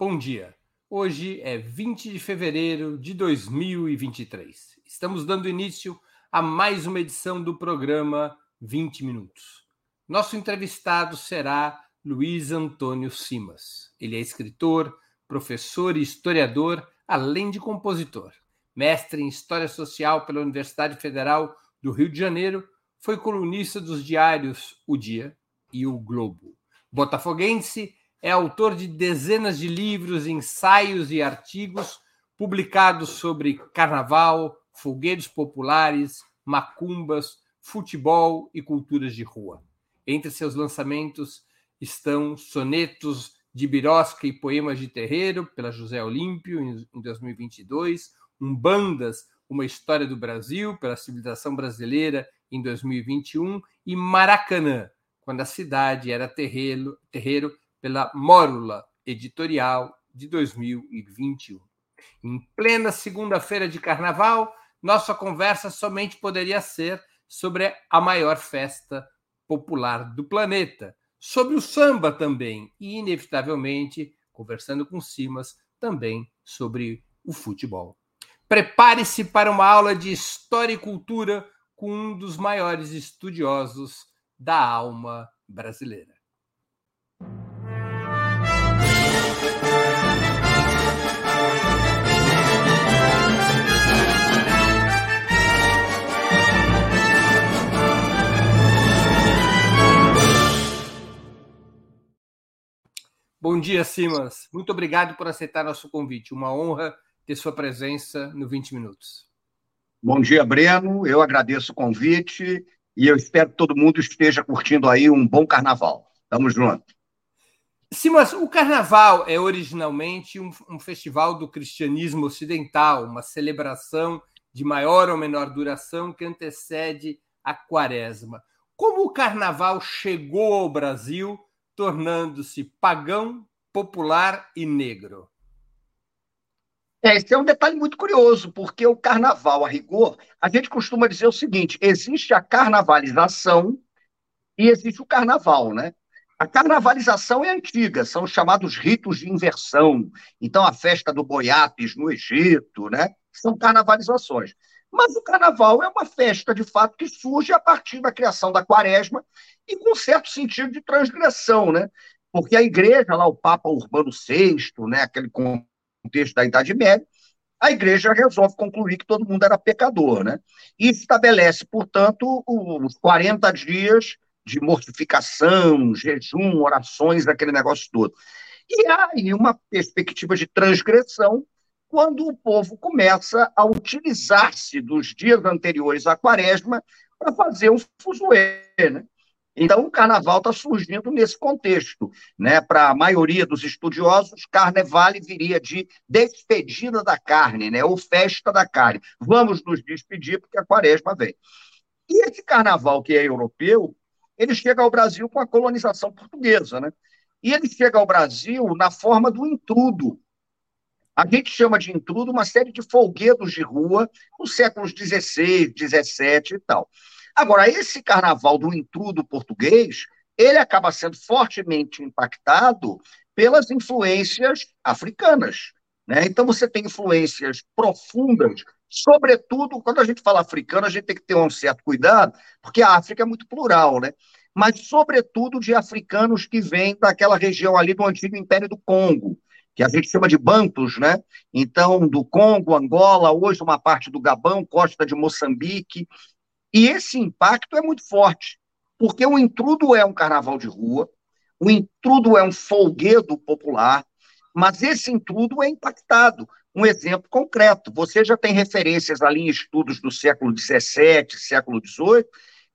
Bom dia. Hoje é 20 de fevereiro de 2023. Estamos dando início a mais uma edição do programa 20 Minutos. Nosso entrevistado será Luiz Antônio Simas. Ele é escritor, professor e historiador, além de compositor. Mestre em História Social pela Universidade Federal do Rio de Janeiro, foi colunista dos diários O Dia e O Globo. Botafoguense, é autor de dezenas de livros, ensaios e artigos publicados sobre carnaval, fogueiros populares, macumbas, futebol e culturas de rua. Entre seus lançamentos estão Sonetos de Birosca e Poemas de Terreiro, pela José Olímpio, em 2022, Umbandas, Uma História do Brasil, pela Civilização Brasileira, em 2021, e Maracanã, quando a cidade era terreiro, terreiro pela Mórula Editorial de 2021. Em plena segunda-feira de carnaval, nossa conversa somente poderia ser sobre a maior festa popular do planeta, sobre o samba também, e, inevitavelmente, conversando com Simas, também sobre o futebol. Prepare-se para uma aula de História e Cultura com um dos maiores estudiosos da alma brasileira. Bom dia, Simas. Muito obrigado por aceitar nosso convite. Uma honra ter sua presença no 20 Minutos. Bom dia, Breno. Eu agradeço o convite e eu espero que todo mundo esteja curtindo aí um bom carnaval. Tamo junto. Simas, o carnaval é originalmente um, um festival do cristianismo ocidental, uma celebração de maior ou menor duração que antecede a quaresma. Como o carnaval chegou ao Brasil tornando-se pagão, popular e negro. É, esse é um detalhe muito curioso, porque o carnaval, a rigor, a gente costuma dizer o seguinte: existe a carnavalização e existe o carnaval, né? A carnavalização é antiga, são os chamados ritos de inversão. Então, a festa do Boiapes no Egito, né? São carnavalizações. Mas o carnaval é uma festa, de fato, que surge a partir da criação da quaresma e com certo sentido de transgressão, né? Porque a igreja, lá o Papa Urbano VI, né, aquele contexto da Idade Média, a igreja resolve concluir que todo mundo era pecador, né? E estabelece, portanto, os 40 dias de mortificação, jejum, orações, aquele negócio todo. E há aí uma perspectiva de transgressão quando o povo começa a utilizar-se dos dias anteriores à quaresma para fazer um fuzuê, né? Então, o carnaval está surgindo nesse contexto. Né? Para a maioria dos estudiosos, carnaval viria de despedida da carne, né? ou festa da carne. Vamos nos despedir porque a quaresma vem. E esse carnaval que é europeu, ele chega ao Brasil com a colonização portuguesa. Né? E ele chega ao Brasil na forma do intrudo. A gente chama de intrudo uma série de folguedos de rua nos séculos XVI, XVII e tal. Agora, esse carnaval do intrudo português, ele acaba sendo fortemente impactado pelas influências africanas. Né? Então, você tem influências profundas, sobretudo, quando a gente fala africano, a gente tem que ter um certo cuidado, porque a África é muito plural, né? mas, sobretudo, de africanos que vêm daquela região ali do antigo Império do Congo, que a gente chama de Bantus, né? Então, do Congo, Angola, hoje uma parte do Gabão, costa de Moçambique, e esse impacto é muito forte, porque o intrudo é um carnaval de rua, o intrudo é um folguedo popular, mas esse intrudo é impactado. Um exemplo concreto: você já tem referências ali em estudos do século XVII, século XVIII,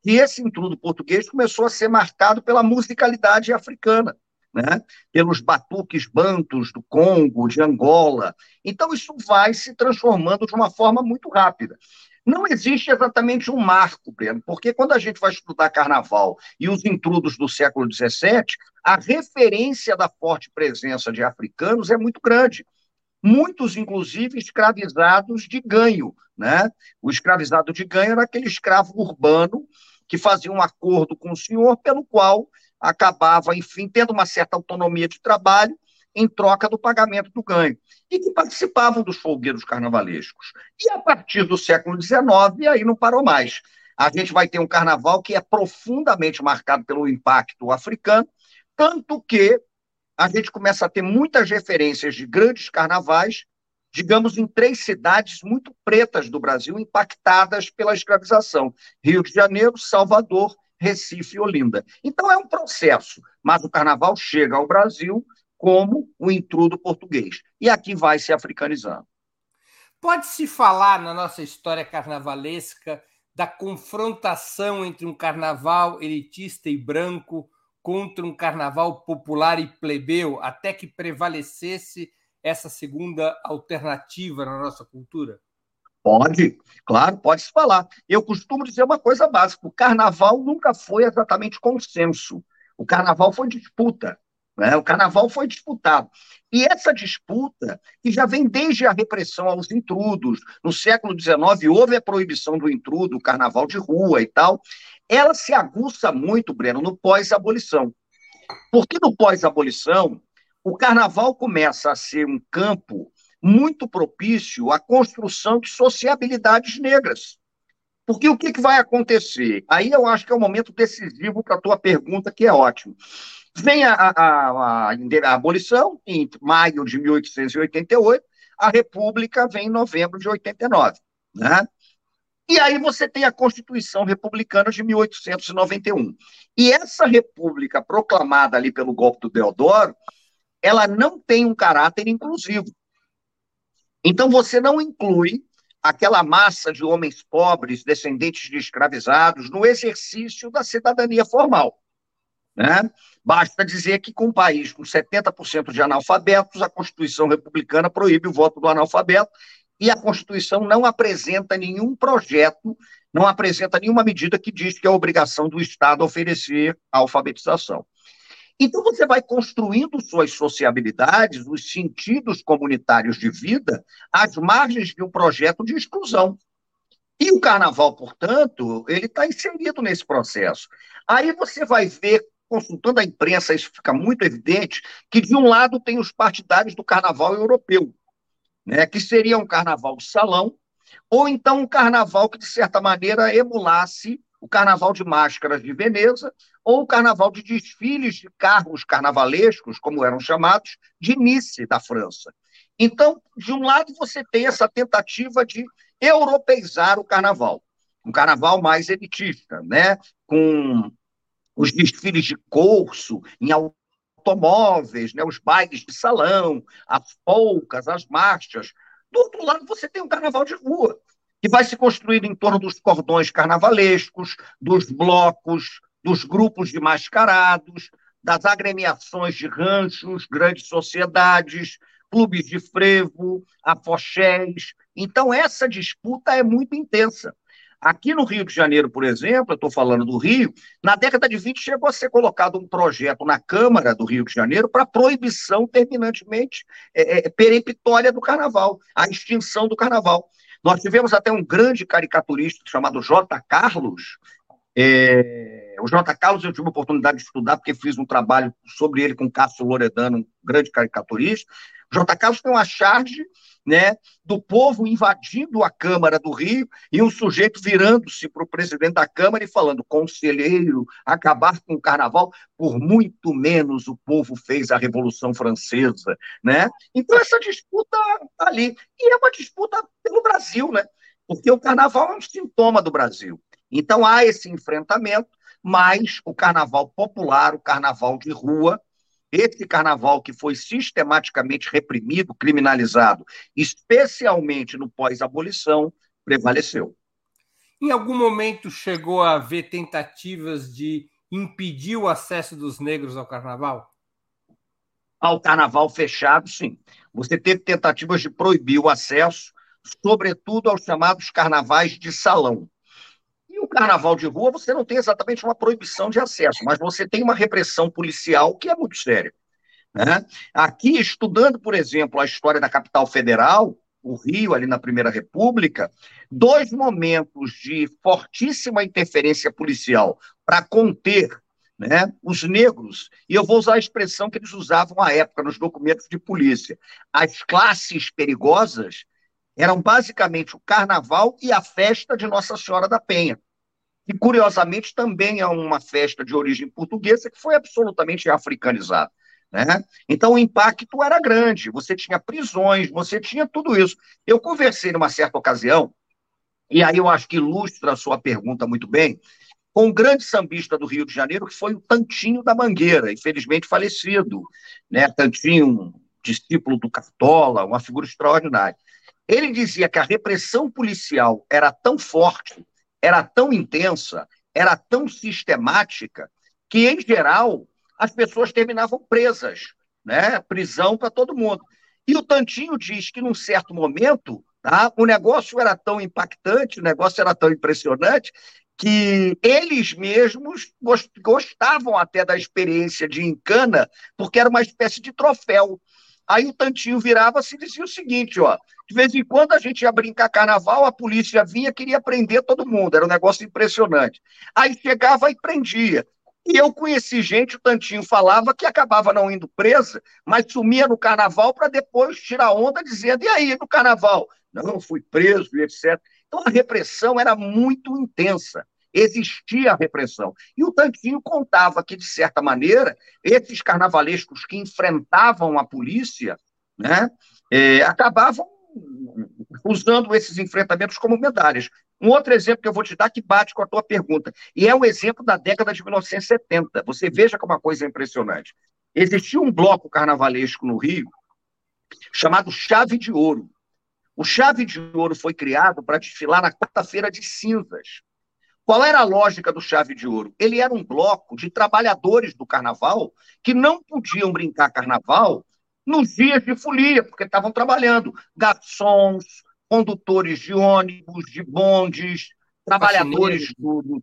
que esse intrudo português começou a ser marcado pela musicalidade africana. Né? pelos batuques bantos do Congo, de Angola. Então, isso vai se transformando de uma forma muito rápida. Não existe exatamente um marco, Breno, porque quando a gente vai estudar carnaval e os intrudos do século XVII, a referência da forte presença de africanos é muito grande. Muitos, inclusive, escravizados de ganho. Né? O escravizado de ganho era aquele escravo urbano que fazia um acordo com o senhor, pelo qual acabava, enfim, tendo uma certa autonomia de trabalho em troca do pagamento do ganho, e que participavam dos folguedos carnavalescos. E a partir do século XIX, aí não parou mais. A gente vai ter um carnaval que é profundamente marcado pelo impacto africano, tanto que a gente começa a ter muitas referências de grandes carnavais, digamos, em três cidades muito pretas do Brasil, impactadas pela escravização: Rio de Janeiro, Salvador, Recife e Olinda. Então é um processo, mas o carnaval chega ao Brasil como o intrudo português. E aqui vai se africanizando. Pode-se falar na nossa história carnavalesca da confrontação entre um carnaval elitista e branco contra um carnaval popular e plebeu, até que prevalecesse essa segunda alternativa na nossa cultura? Pode, claro, pode se falar. Eu costumo dizer uma coisa básica: o carnaval nunca foi exatamente consenso. O carnaval foi disputa. Né? O carnaval foi disputado. E essa disputa, que já vem desde a repressão aos intrudos, no século XIX houve a proibição do intrudo, o carnaval de rua e tal, ela se aguça muito, Breno, no pós-abolição. Porque no pós-abolição, o carnaval começa a ser um campo muito propício à construção de sociabilidades negras. Porque o que, que vai acontecer? Aí eu acho que é o um momento decisivo para a tua pergunta, que é ótimo. Vem a, a, a, a, abolição, em maio de 1888, a República vem em novembro de 89. Né? E aí você tem a Constituição Republicana de 1891. E essa república proclamada ali pelo golpe do Deodoro, ela não tem um caráter inclusivo. Então você não inclui aquela massa de homens pobres, descendentes de escravizados, no exercício da cidadania formal. Né? Basta dizer que, com um país com 70% de analfabetos, a Constituição republicana proíbe o voto do analfabeto e a Constituição não apresenta nenhum projeto, não apresenta nenhuma medida que diz que é obrigação do Estado oferecer a alfabetização. Então, você vai construindo suas sociabilidades, os sentidos comunitários de vida, às margens de um projeto de exclusão. E o carnaval, portanto, ele está inserido nesse processo. Aí você vai ver consultando a imprensa, isso fica muito evidente, que de um lado tem os partidários do carnaval europeu, né, que seria um carnaval salão, ou então um carnaval que, de certa maneira, emulasse o carnaval de máscaras de Veneza, ou o carnaval de desfiles de carros carnavalescos, como eram chamados, de Nice, da França. Então, de um lado, você tem essa tentativa de europeizar o carnaval, um carnaval mais elitista, né? com os desfiles de curso em automóveis, né, os bailes de salão, as polcas, as marchas. Do outro lado, você tem um carnaval de rua, que vai se construir em torno dos cordões carnavalescos, dos blocos, dos grupos de mascarados, das agremiações de ranchos, grandes sociedades, clubes de frevo, afoxés. Então, essa disputa é muito intensa. Aqui no Rio de Janeiro, por exemplo, eu estou falando do Rio, na década de 20 chegou a ser colocado um projeto na Câmara do Rio de Janeiro para proibição terminantemente é, é, peremptória do carnaval, a extinção do carnaval. Nós tivemos até um grande caricaturista chamado J. Carlos. É, o J. Carlos eu tive a oportunidade de estudar, porque fiz um trabalho sobre ele com Cássio Loredano, um grande caricaturista. O J. Carlos tem uma charge né, do povo invadindo a Câmara do Rio e um sujeito virando-se para o presidente da Câmara e falando: conselheiro, acabar com o carnaval, por muito menos o povo fez a Revolução Francesa. Né? Então, essa disputa está ali. E é uma disputa pelo Brasil, né? porque o carnaval é um sintoma do Brasil. Então, há esse enfrentamento, mas o carnaval popular, o carnaval de rua, esse carnaval que foi sistematicamente reprimido, criminalizado, especialmente no pós-abolição, prevaleceu. Em algum momento chegou a haver tentativas de impedir o acesso dos negros ao carnaval? Ao carnaval fechado, sim. Você teve tentativas de proibir o acesso, sobretudo aos chamados carnavais de salão. E o carnaval de rua, você não tem exatamente uma proibição de acesso, mas você tem uma repressão policial que é muito séria. Né? Aqui, estudando, por exemplo, a história da capital federal, o Rio, ali na Primeira República, dois momentos de fortíssima interferência policial para conter né, os negros, e eu vou usar a expressão que eles usavam à época nos documentos de polícia, as classes perigosas eram basicamente o carnaval e a festa de Nossa Senhora da Penha. E, curiosamente, também é uma festa de origem portuguesa que foi absolutamente africanizada. Né? Então, o impacto era grande. Você tinha prisões, você tinha tudo isso. Eu conversei numa certa ocasião, e aí eu acho que ilustra a sua pergunta muito bem, com um grande sambista do Rio de Janeiro, que foi o Tantinho da Mangueira, infelizmente falecido. Né? Tantinho, discípulo do Cartola, uma figura extraordinária. Ele dizia que a repressão policial era tão forte, era tão intensa, era tão sistemática, que, em geral, as pessoas terminavam presas, né? prisão para todo mundo. E o Tantinho diz que, num certo momento, tá, o negócio era tão impactante, o negócio era tão impressionante, que eles mesmos gostavam até da experiência de Encana, porque era uma espécie de troféu. Aí o Tantinho virava-se dizia o seguinte, ó, de vez em quando a gente ia brincar carnaval, a polícia vinha, queria prender todo mundo, era um negócio impressionante. Aí chegava e prendia. E eu conheci gente, o Tantinho falava que acabava não indo presa, mas sumia no carnaval para depois tirar onda dizendo, e aí, no carnaval? Não, fui preso etc. Então a repressão era muito intensa existia a repressão. E o Tanquinho contava que, de certa maneira, esses carnavalescos que enfrentavam a polícia né, é, acabavam usando esses enfrentamentos como medalhas. Um outro exemplo que eu vou te dar que bate com a tua pergunta, e é um exemplo da década de 1970. Você veja como uma coisa é impressionante. Existia um bloco carnavalesco no Rio chamado Chave de Ouro. O Chave de Ouro foi criado para desfilar na quarta-feira de cinzas. Qual era a lógica do Chave de Ouro? Ele era um bloco de trabalhadores do carnaval que não podiam brincar carnaval nos dias de folia, porque estavam trabalhando. Garçons, condutores de ônibus, de bondes, trabalhadores do.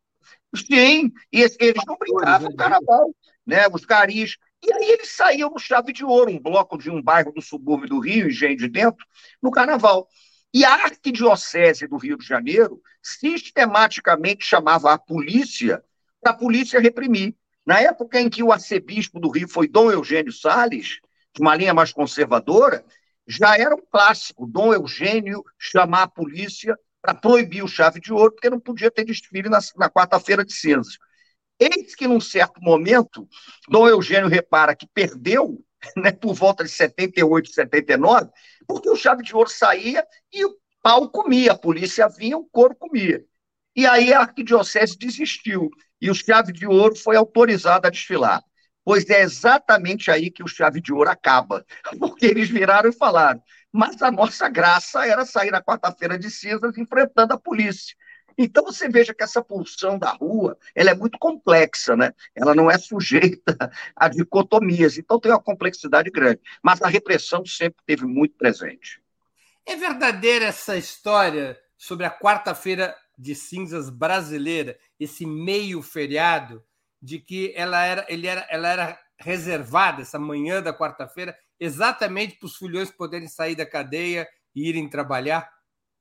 Sim, e eles não brincavam né? carnaval, né? Os caris. E aí eles saíam no Chave de Ouro, um bloco de um bairro do subúrbio do Rio, Engenho de Dentro, no carnaval. E a Arquidiocese do Rio de Janeiro sistematicamente chamava a polícia para a polícia reprimir. Na época em que o arcebispo do Rio foi Dom Eugênio Salles, de uma linha mais conservadora, já era um clássico Dom Eugênio chamar a polícia para proibir o chave de ouro, porque não podia ter desfile na, na quarta-feira de cinzas. Eis que, num certo momento, Dom Eugênio repara que perdeu, né, por volta de 78, 79, porque o chave de ouro saía e o pau comia, a polícia vinha, o couro comia. E aí a arquidiocese desistiu e o chave de ouro foi autorizado a desfilar. Pois é exatamente aí que o chave de ouro acaba, porque eles viraram e falaram: mas a nossa graça era sair na quarta-feira de cinzas enfrentando a polícia. Então você veja que essa pulsão da rua ela é muito complexa, né? Ela não é sujeita a dicotomias, então tem uma complexidade grande. Mas a repressão sempre teve muito presente. É verdadeira essa história sobre a quarta-feira de cinzas brasileira, esse meio feriado, de que ela era, ele era, ela era reservada essa manhã da quarta-feira exatamente para os fulhões poderem sair da cadeia e irem trabalhar?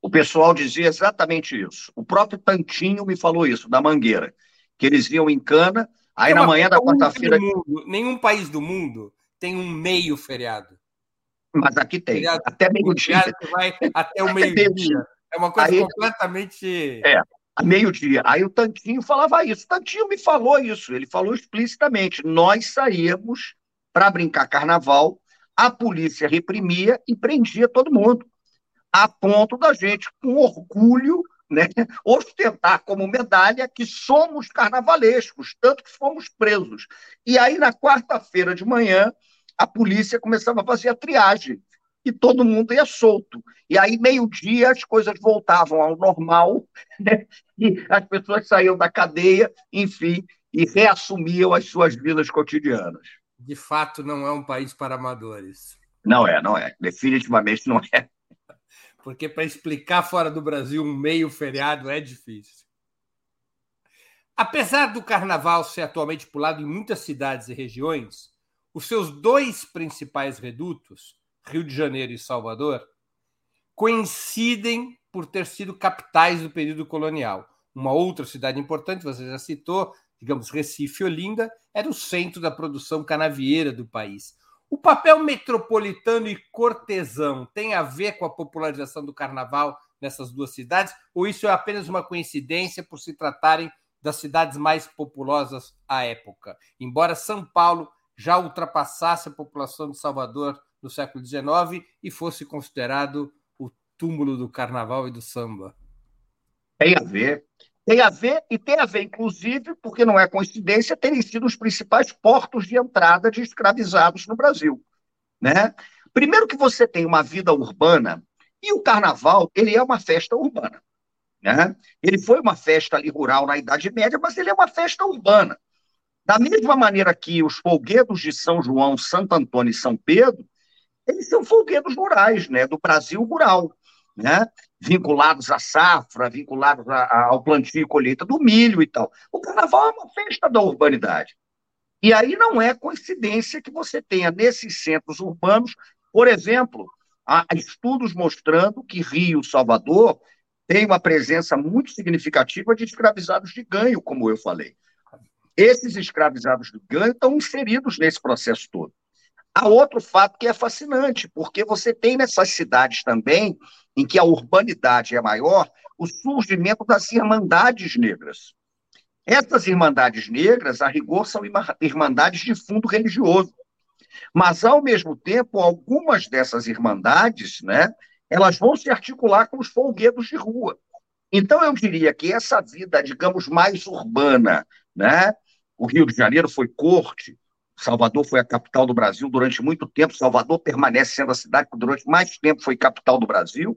O pessoal dizia exatamente isso. O próprio Tantinho me falou isso, da Mangueira, que eles iam em cana, aí na manhã da quarta-feira. Nenhum país do mundo tem um meio feriado. Mas aqui tem, feriado, até meio-dia. vai até o meio-dia. É uma coisa aí, completamente. É, a meio-dia. Aí o Tantinho falava isso. O Tantinho me falou isso, ele falou explicitamente. Nós saíamos para brincar carnaval, a polícia reprimia e prendia todo mundo a ponto da gente, com orgulho, né, ostentar como medalha que somos carnavalescos, tanto que fomos presos. E aí, na quarta-feira de manhã, a polícia começava a fazer a triagem e todo mundo ia solto. E aí, meio-dia, as coisas voltavam ao normal, né? e as pessoas saíam da cadeia, enfim, e reassumiam as suas vidas cotidianas. De fato, não é um país para amadores. Não é, não é. Definitivamente não é porque para explicar fora do Brasil um meio feriado é difícil. Apesar do carnaval ser atualmente pulado em muitas cidades e regiões, os seus dois principais redutos, Rio de Janeiro e Salvador, coincidem por ter sido capitais do período colonial. Uma outra cidade importante, você já citou, digamos, Recife e Olinda, era o centro da produção canavieira do país. O papel metropolitano e cortesão tem a ver com a popularização do carnaval nessas duas cidades? Ou isso é apenas uma coincidência por se tratarem das cidades mais populosas à época? Embora São Paulo já ultrapassasse a população de Salvador no século XIX e fosse considerado o túmulo do carnaval e do samba. Tem a ver. Tem a ver, e tem a ver, inclusive, porque não é coincidência, terem sido os principais portos de entrada de escravizados no Brasil. Né? Primeiro que você tem uma vida urbana, e o carnaval, ele é uma festa urbana. Né? Ele foi uma festa ali rural na Idade Média, mas ele é uma festa urbana. Da mesma maneira que os folguedos de São João, Santo Antônio e São Pedro, eles são folguedos rurais, né, do Brasil rural né? vinculados à safra, vinculados a, a, ao plantio e colheita do milho e tal. O carnaval é uma festa da urbanidade. E aí não é coincidência que você tenha nesses centros urbanos, por exemplo, há estudos mostrando que Rio, Salvador, tem uma presença muito significativa de escravizados de ganho, como eu falei. Esses escravizados de ganho estão inseridos nesse processo todo. Há outro fato que é fascinante, porque você tem nessas cidades também em que a urbanidade é maior, o surgimento das irmandades negras. Essas irmandades negras, a rigor, são irmandades de fundo religioso. Mas, ao mesmo tempo, algumas dessas irmandades, né, elas vão se articular com os folguedos de rua. Então, eu diria que essa vida, digamos, mais urbana, né? O Rio de Janeiro foi corte, Salvador foi a capital do Brasil durante muito tempo. Salvador permanece sendo a cidade que durante mais tempo foi capital do Brasil.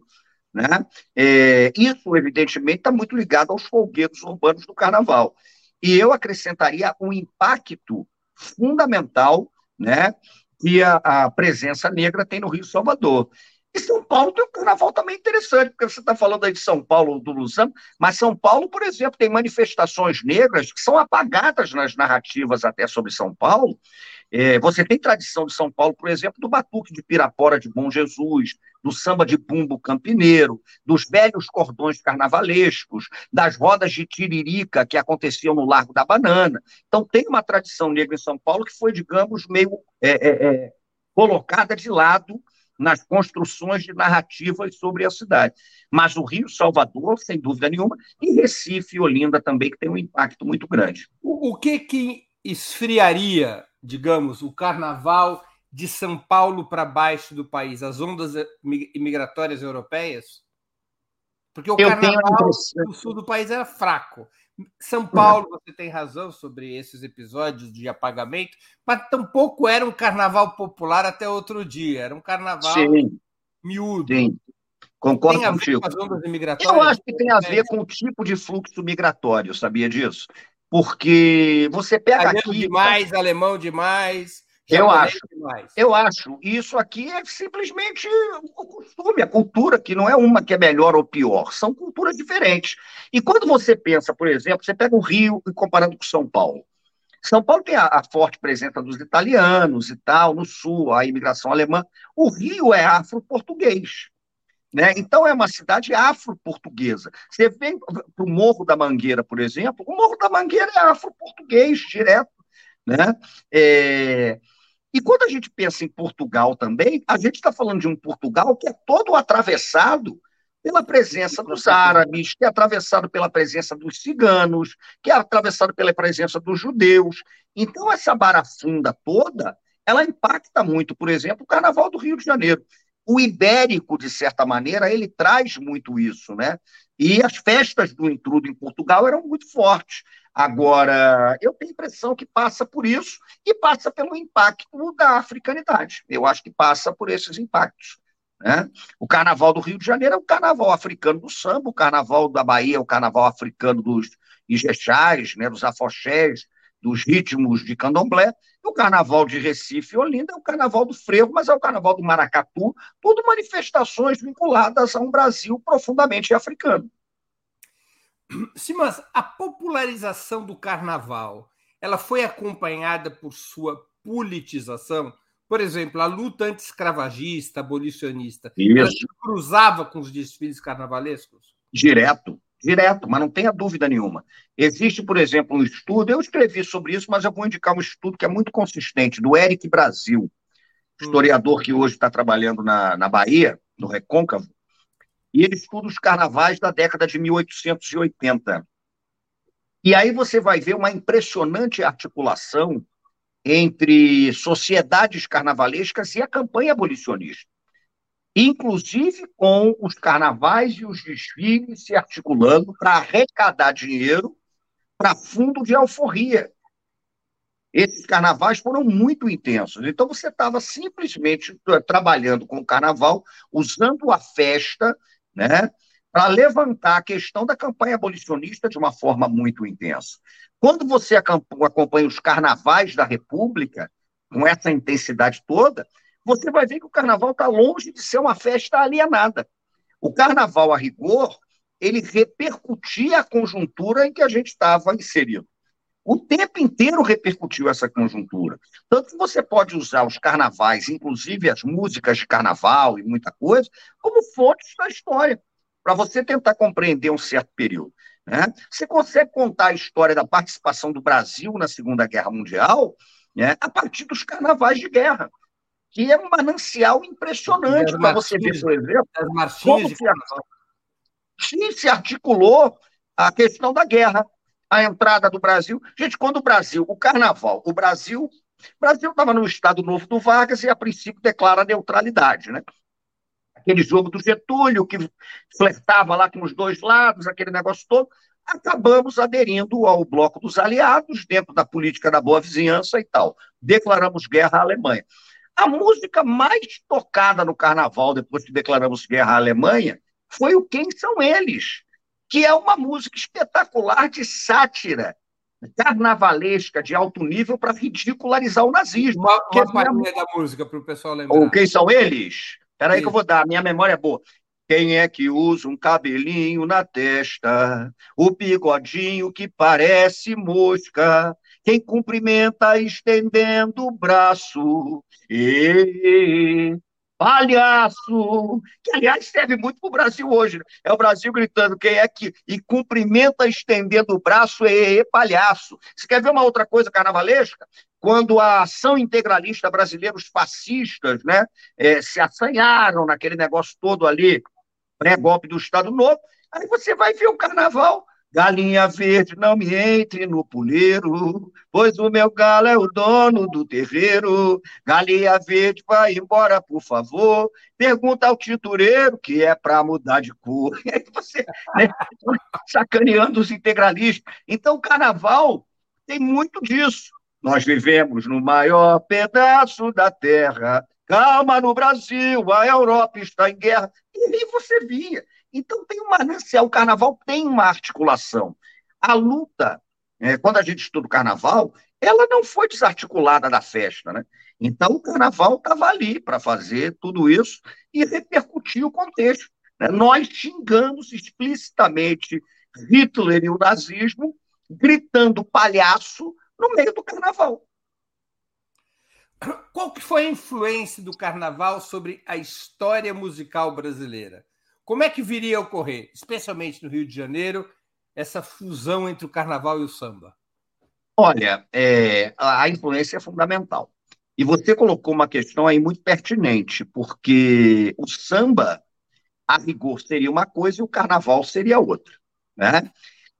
Né? É, isso, evidentemente, está muito ligado aos folguedos urbanos do carnaval. E eu acrescentaria um impacto fundamental né, que a, a presença negra tem no Rio Salvador. E São Paulo tem um carnaval também interessante, porque você está falando aí de São Paulo, do Luzano, mas São Paulo, por exemplo, tem manifestações negras que são apagadas nas narrativas até sobre São Paulo. É, você tem tradição de São Paulo, por exemplo, do batuque de Pirapora de Bom Jesus, do samba de bumbo campineiro, dos velhos cordões carnavalescos, das rodas de tiririca que aconteciam no Largo da Banana. Então, tem uma tradição negra em São Paulo que foi, digamos, meio é, é, é colocada de lado nas construções de narrativas sobre a cidade. Mas o Rio Salvador, sem dúvida nenhuma, e Recife e Olinda também, que tem um impacto muito grande. O, o que que esfriaria, digamos, o carnaval de São Paulo para baixo do país, as ondas imigratórias europeias? Porque o Eu carnaval no sul do país era fraco. São Paulo, você tem razão sobre esses episódios de apagamento, mas tampouco era um carnaval popular até outro dia, era um carnaval Sim. miúdo. Sim. Concordo tem contigo. Eu acho que tem a ver com o tipo de fluxo migratório, sabia disso? Porque você pega Italiano aqui. demais, alemão demais. Eu acho. Eu acho. Isso aqui é simplesmente o costume, a cultura, que não é uma que é melhor ou pior, são culturas diferentes. E quando você pensa, por exemplo, você pega o Rio e comparando com São Paulo. São Paulo tem a, a, forte presença dos italianos e tal, no sul, a imigração alemã. O Rio é afro-português. Né? Então, é uma cidade afro-portuguesa. Você vem para o Morro da Mangueira, por exemplo, o Morro da Mangueira é afro-português, direto. Né? É... E quando a gente pensa em Portugal também, a gente está falando de um Portugal que é todo atravessado pela presença dos árabes, que é atravessado pela presença dos ciganos, que é atravessado pela presença dos judeus. Então, essa barafunda toda, ela impacta muito, por exemplo, o Carnaval do Rio de Janeiro. O ibérico, de certa maneira, ele traz muito isso, né? E as festas do intrudo em Portugal eram muito fortes. Agora, eu tenho a impressão que passa por isso e passa pelo impacto da africanidade. Eu acho que passa por esses impactos. Né? O carnaval do Rio de Janeiro é o carnaval africano do samba, o carnaval da Bahia é o carnaval africano dos ijexás, né, dos afoxés, dos ritmos de candomblé, e o carnaval de Recife e Olinda é o carnaval do frevo, mas é o carnaval do maracatu, tudo manifestações vinculadas a um Brasil profundamente africano. Simas, a popularização do carnaval, ela foi acompanhada por sua politização? Por exemplo, a luta anti-escravagista, abolicionista, ela se cruzava com os desfiles carnavalescos? Direto, direto, mas não tenha dúvida nenhuma. Existe, por exemplo, um estudo, eu escrevi sobre isso, mas eu vou indicar um estudo que é muito consistente, do Eric Brasil, hum. historiador que hoje está trabalhando na, na Bahia, no Recôncavo, e ele estuda os carnavais da década de 1880. E aí você vai ver uma impressionante articulação entre sociedades carnavalescas e a campanha abolicionista inclusive com os carnavais e os desfiles se articulando para arrecadar dinheiro para fundo de alforria. Esses carnavais foram muito intensos. Então, você estava simplesmente trabalhando com o carnaval, usando a festa né, para levantar a questão da campanha abolicionista de uma forma muito intensa. Quando você acompanha os carnavais da República, com essa intensidade toda, você vai ver que o carnaval está longe de ser uma festa alienada. O carnaval, a rigor, ele repercutia a conjuntura em que a gente estava inserido. O tempo inteiro repercutiu essa conjuntura. Tanto que você pode usar os carnavais, inclusive as músicas de carnaval e muita coisa, como fontes da história, para você tentar compreender um certo período. Né? Você consegue contar a história da participação do Brasil na Segunda Guerra Mundial né, a partir dos carnavais de guerra que é um manancial impressionante para você ver, por exemplo, como se, se articulou a questão da guerra, a entrada do Brasil. Gente, quando o Brasil, o carnaval, o Brasil, o Brasil estava no Estado Novo do Vargas e, a princípio, declara neutralidade, né? Aquele jogo do Getúlio, que flertava lá com os dois lados, aquele negócio todo, acabamos aderindo ao bloco dos aliados, dentro da política da boa vizinhança e tal. Declaramos guerra à Alemanha. A música mais tocada no carnaval, depois que declaramos guerra à Alemanha, foi o Quem São Eles, que é uma música espetacular de sátira carnavalesca de alto nível para ridicularizar o nazismo. Uma, uma palhinha da música para o pessoal lembrar. Ou quem são eles? Espera aí que eu vou dar, minha memória é boa. Quem é que usa um cabelinho na testa, o bigodinho que parece mosca, quem cumprimenta estendendo o braço. E palhaço, que aliás serve muito para o Brasil hoje. Né? É o Brasil gritando quem é que e cumprimenta estendendo o braço e, palhaço. Você quer ver uma outra coisa carnavalesca? Quando a ação integralista brasileira, os fascistas, né, é, se assanharam naquele negócio todo ali, pré-golpe do Estado Novo, aí você vai ver o carnaval Galinha verde, não me entre no puleiro, pois o meu galo é o dono do terreiro. Galinha verde, vai embora, por favor. Pergunta ao titureiro, que é para mudar de cor. E aí você, né, sacaneando os integralistas. Então, o carnaval tem muito disso. Nós vivemos no maior pedaço da terra. Calma no Brasil, a Europa está em guerra. E aí você via. Então tem um manancial, o carnaval tem uma articulação. A luta, é, quando a gente estuda o carnaval, ela não foi desarticulada da festa, né? Então o carnaval estava ali para fazer tudo isso e repercutir o contexto. Né? Nós xingamos explicitamente Hitler e o nazismo, gritando palhaço no meio do carnaval. Qual que foi a influência do carnaval sobre a história musical brasileira? Como é que viria a ocorrer, especialmente no Rio de Janeiro, essa fusão entre o carnaval e o samba? Olha, é, a influência é fundamental. E você colocou uma questão aí muito pertinente, porque o samba, a rigor, seria uma coisa e o carnaval seria outra. Né?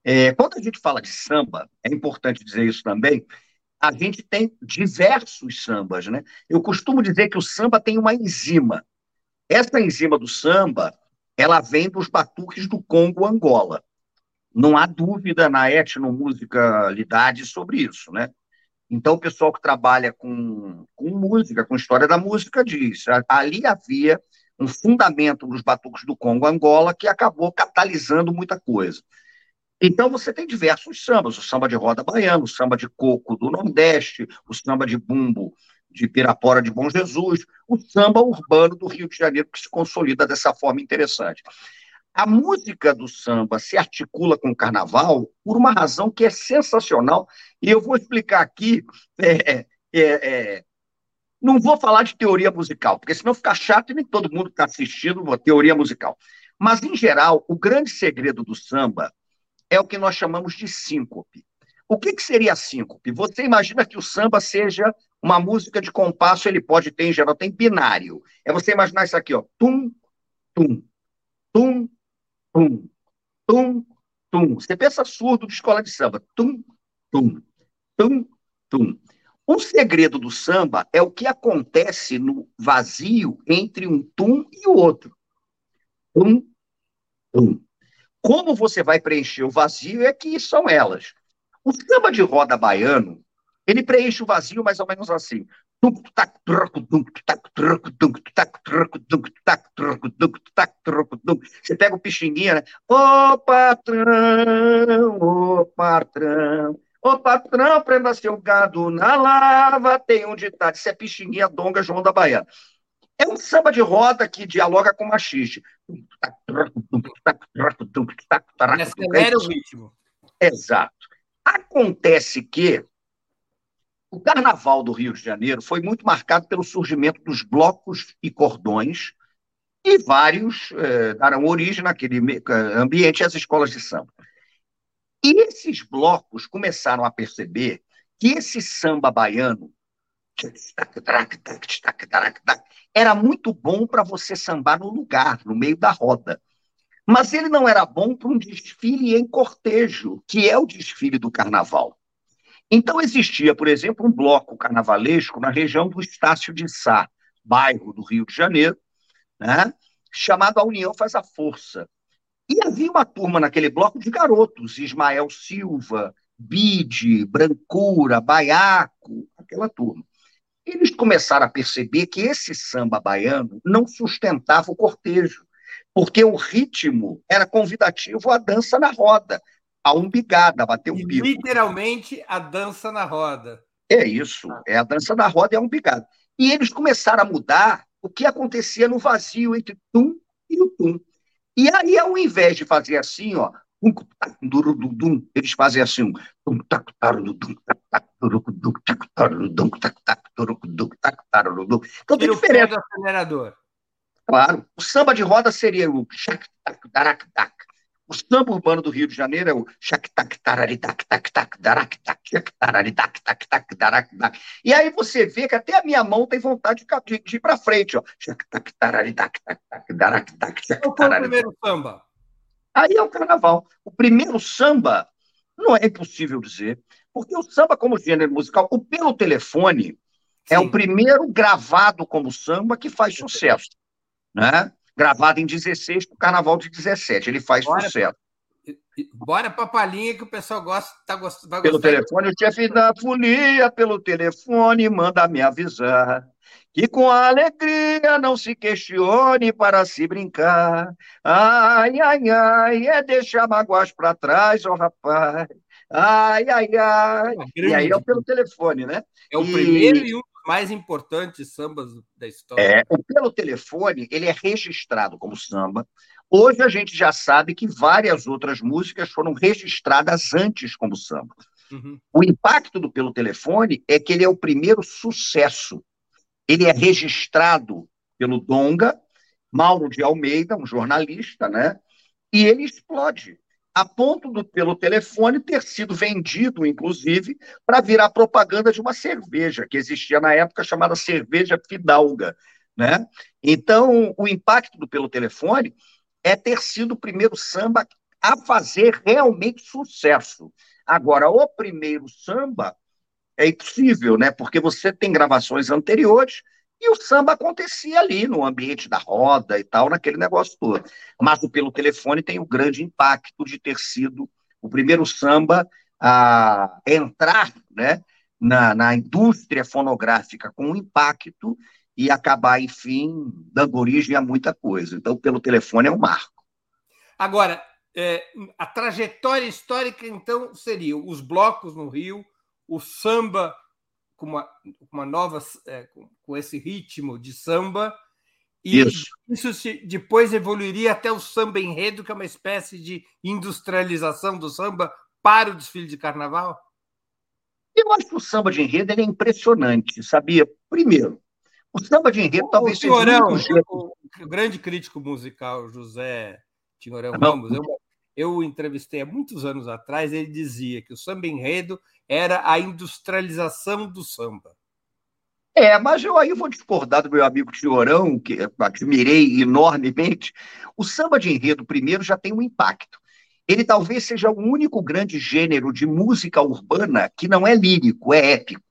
É, quando a gente fala de samba, é importante dizer isso também, a gente tem diversos sambas. Né? Eu costumo dizer que o samba tem uma enzima. Essa enzima do samba ela vem dos batuques do Congo Angola. Não há dúvida na etnomusicalidade sobre isso, né? Então, o pessoal que trabalha com, com música, com história da música, diz: ali havia um fundamento nos batuques do Congo Angola que acabou catalisando muita coisa. Então, você tem diversos sambas: o samba de roda baiano, o samba de coco do Nordeste, o samba de bumbo de Pirapora de Bom Jesus, o samba urbano do Rio de Janeiro, que se consolida dessa forma interessante. A música do samba se articula com o carnaval por uma razão que é sensacional, e eu vou explicar aqui. É, é, é, não vou falar de teoria musical, porque senão fica chato e nem todo mundo está assistindo uma teoria musical. Mas, em geral, o grande segredo do samba é o que nós chamamos de síncope. O que, que seria a síncope? Você imagina que o samba seja uma música de compasso, ele pode ter, em geral, tem binário. É você imaginar isso aqui, ó. Tum, tum, tum, tum, tum, tum. Você pensa surdo de escola de samba. Tum, tum, tum, tum. O segredo do samba é o que acontece no vazio entre um tum e o outro. Tum, tum. Como você vai preencher o vazio é que são elas. O samba de roda baiano, ele preenche o vazio mais ou menos assim. Você pega o pixinguinha, né? Ô patrão, ô patrão, Ô patrão, prenda seu gado na lava, tem um ditado. Isso é Pixinguinha Donga João da Baiana. É um samba de roda que dialoga com machiste. Acelera o ritmo. Exato. Acontece que o carnaval do Rio de Janeiro foi muito marcado pelo surgimento dos blocos e cordões, e vários eh, deram origem naquele ambiente às escolas de samba. E esses blocos começaram a perceber que esse samba baiano era muito bom para você sambar no lugar, no meio da roda. Mas ele não era bom para um desfile em cortejo, que é o desfile do carnaval. Então existia, por exemplo, um bloco carnavalesco na região do Estácio de Sá, bairro do Rio de Janeiro, né, chamado A União Faz a Força. E havia uma turma naquele bloco de garotos, Ismael Silva, Bide, Brancura, Baiaco, aquela turma. Eles começaram a perceber que esse samba baiano não sustentava o cortejo, porque o ritmo era convidativo à dança na roda, a umbigada, a bater o bico. Literalmente a dança na roda. É isso, é a dança na roda e a umbigada. E eles começaram a mudar o que acontecia no vazio entre tum e o tum. E aí, ao invés de fazer assim, ó, eles fazem assim, então tem diferença. acelerador. Claro, o samba de roda seria o o samba urbano do Rio de Janeiro é o E aí você vê que até a minha mão tem vontade de, de ir para frente. Ó. Qual foi o primeiro samba? Aí é o carnaval. O primeiro samba, não é impossível dizer, porque o samba, como gênero musical, o pelo telefone Sim. é o primeiro gravado como samba que faz sucesso. Né? gravado em 16 para o carnaval de 17. Ele faz bora, sucesso. Bora para a palhinha que o pessoal gosta, tá gost, vai Pelo telefone, o chefe da folia, pelo telefone, manda me avisar. Que com alegria não se questione para se brincar. Ai, ai, ai, é deixar mágoas para trás, ó oh, rapaz. Ai, ai, ai. É e aí é pelo telefone, né? É o e... primeiro e um mais importantes sambas da história. É, o Pelo Telefone, ele é registrado como samba. Hoje a gente já sabe que várias outras músicas foram registradas antes como samba. Uhum. O impacto do Pelo Telefone é que ele é o primeiro sucesso. Ele é registrado pelo Donga, Mauro de Almeida, um jornalista, né? E ele explode a ponto do, pelo telefone ter sido vendido, inclusive, para virar propaganda de uma cerveja que existia na época chamada cerveja Fidalga, né? Então, o impacto do pelo telefone é ter sido o primeiro samba a fazer realmente sucesso. Agora, o primeiro samba é impossível, né? Porque você tem gravações anteriores e o samba acontecia ali, no ambiente da roda e tal, naquele negócio todo. Mas o Pelo Telefone tem o grande impacto de ter sido o primeiro samba a entrar né, na, na indústria fonográfica com um impacto e acabar, enfim, dando origem a muita coisa. Então, Pelo Telefone é um marco. Agora, é, a trajetória histórica, então, seria os blocos no Rio, o samba com uma, uma nova é, com esse ritmo de samba. E isso, isso se, depois evoluiria até o samba enredo que é uma espécie de industrialização do samba para o desfile de carnaval? Eu acho que o samba de enredo é impressionante sabia? Primeiro o samba de enredo o talvez senhorão, seja o, o grande crítico musical José Tinhorão Ramos. Eu, eu entrevistei há muitos anos atrás, ele dizia que o samba enredo era a industrialização do samba. É, mas eu aí vou discordar do meu amigo Tiorão, que admirei enormemente. O samba de enredo, primeiro, já tem um impacto. Ele talvez seja o único grande gênero de música urbana que não é lírico, é épico.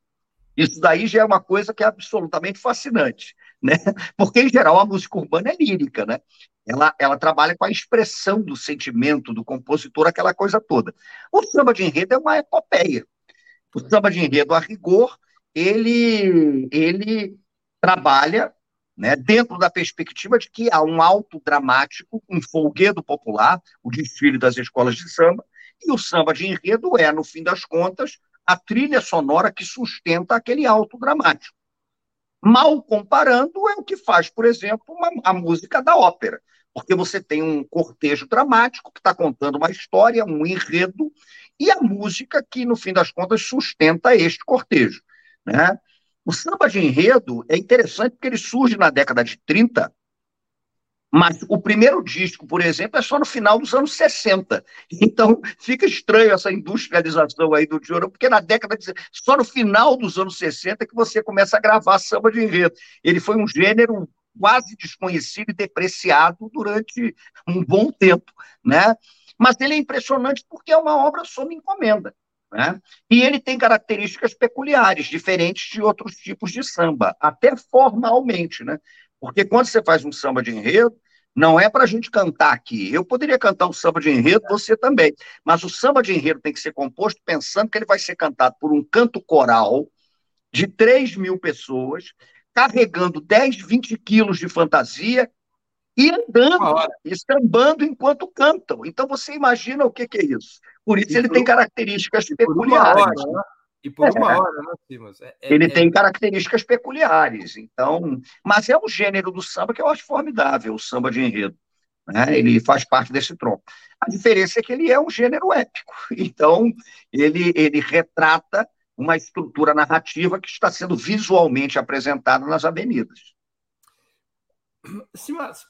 Isso daí já é uma coisa que é absolutamente fascinante, né? Porque, em geral, a música urbana é lírica, né? Ela, ela trabalha com a expressão do sentimento do compositor, aquela coisa toda. O samba de enredo é uma epopeia. O samba de enredo, a rigor, ele, ele trabalha né, dentro da perspectiva de que há um alto dramático, um folguedo popular, o desfile das escolas de samba, e o samba de enredo é, no fim das contas, a trilha sonora que sustenta aquele alto dramático. Mal comparando, é o que faz, por exemplo, uma, a música da ópera, porque você tem um cortejo dramático que está contando uma história, um enredo, e a música que, no fim das contas, sustenta este cortejo. Né? O samba de enredo é interessante porque ele surge na década de 30, mas o primeiro disco, por exemplo, é só no final dos anos 60. Então, fica estranho essa industrialização aí do Chorão, porque na década de só no final dos anos 60 que você começa a gravar samba de enredo. Ele foi um gênero quase desconhecido e depreciado durante um bom tempo, né? Mas ele é impressionante porque é uma obra sob encomenda. Né? E ele tem características peculiares, diferentes de outros tipos de samba, até formalmente. Né? Porque quando você faz um samba de enredo, não é para a gente cantar aqui. Eu poderia cantar um samba de enredo, você também. Mas o samba de enredo tem que ser composto pensando que ele vai ser cantado por um canto coral de 3 mil pessoas, carregando 10, 20 quilos de fantasia e andando, e sambando enquanto cantam. Então você imagina o que, que é isso. Por isso e ele por, tem características peculiares. Hora, né? E por uma é. hora, né, Simas? É, é, ele é... tem características peculiares. Então, mas é um gênero do samba que eu acho formidável, o samba de enredo. Né? Ele faz parte desse tronco. A diferença é que ele é um gênero épico. Então, ele, ele retrata uma estrutura narrativa que está sendo visualmente apresentada nas avenidas. Simas,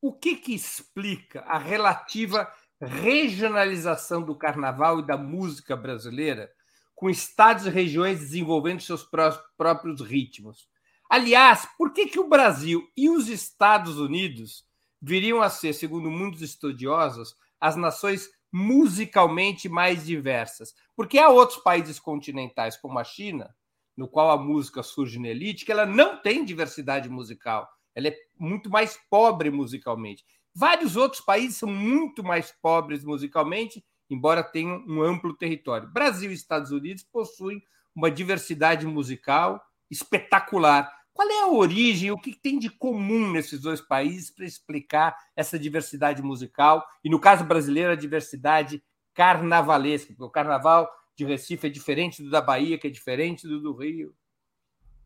o que, que explica a relativa regionalização do carnaval e da música brasileira, com estados e regiões desenvolvendo seus próprios ritmos? Aliás, por que, que o Brasil e os Estados Unidos viriam a ser, segundo muitos estudiosos, as nações musicalmente mais diversas? Porque há outros países continentais, como a China, no qual a música surge na elite, que ela não tem diversidade musical ela é muito mais pobre musicalmente. Vários outros países são muito mais pobres musicalmente, embora tenham um amplo território. Brasil e Estados Unidos possuem uma diversidade musical espetacular. Qual é a origem, o que tem de comum nesses dois países para explicar essa diversidade musical? E no caso brasileiro, a diversidade carnavalesca, porque o carnaval de Recife é diferente do da Bahia, que é diferente do do Rio.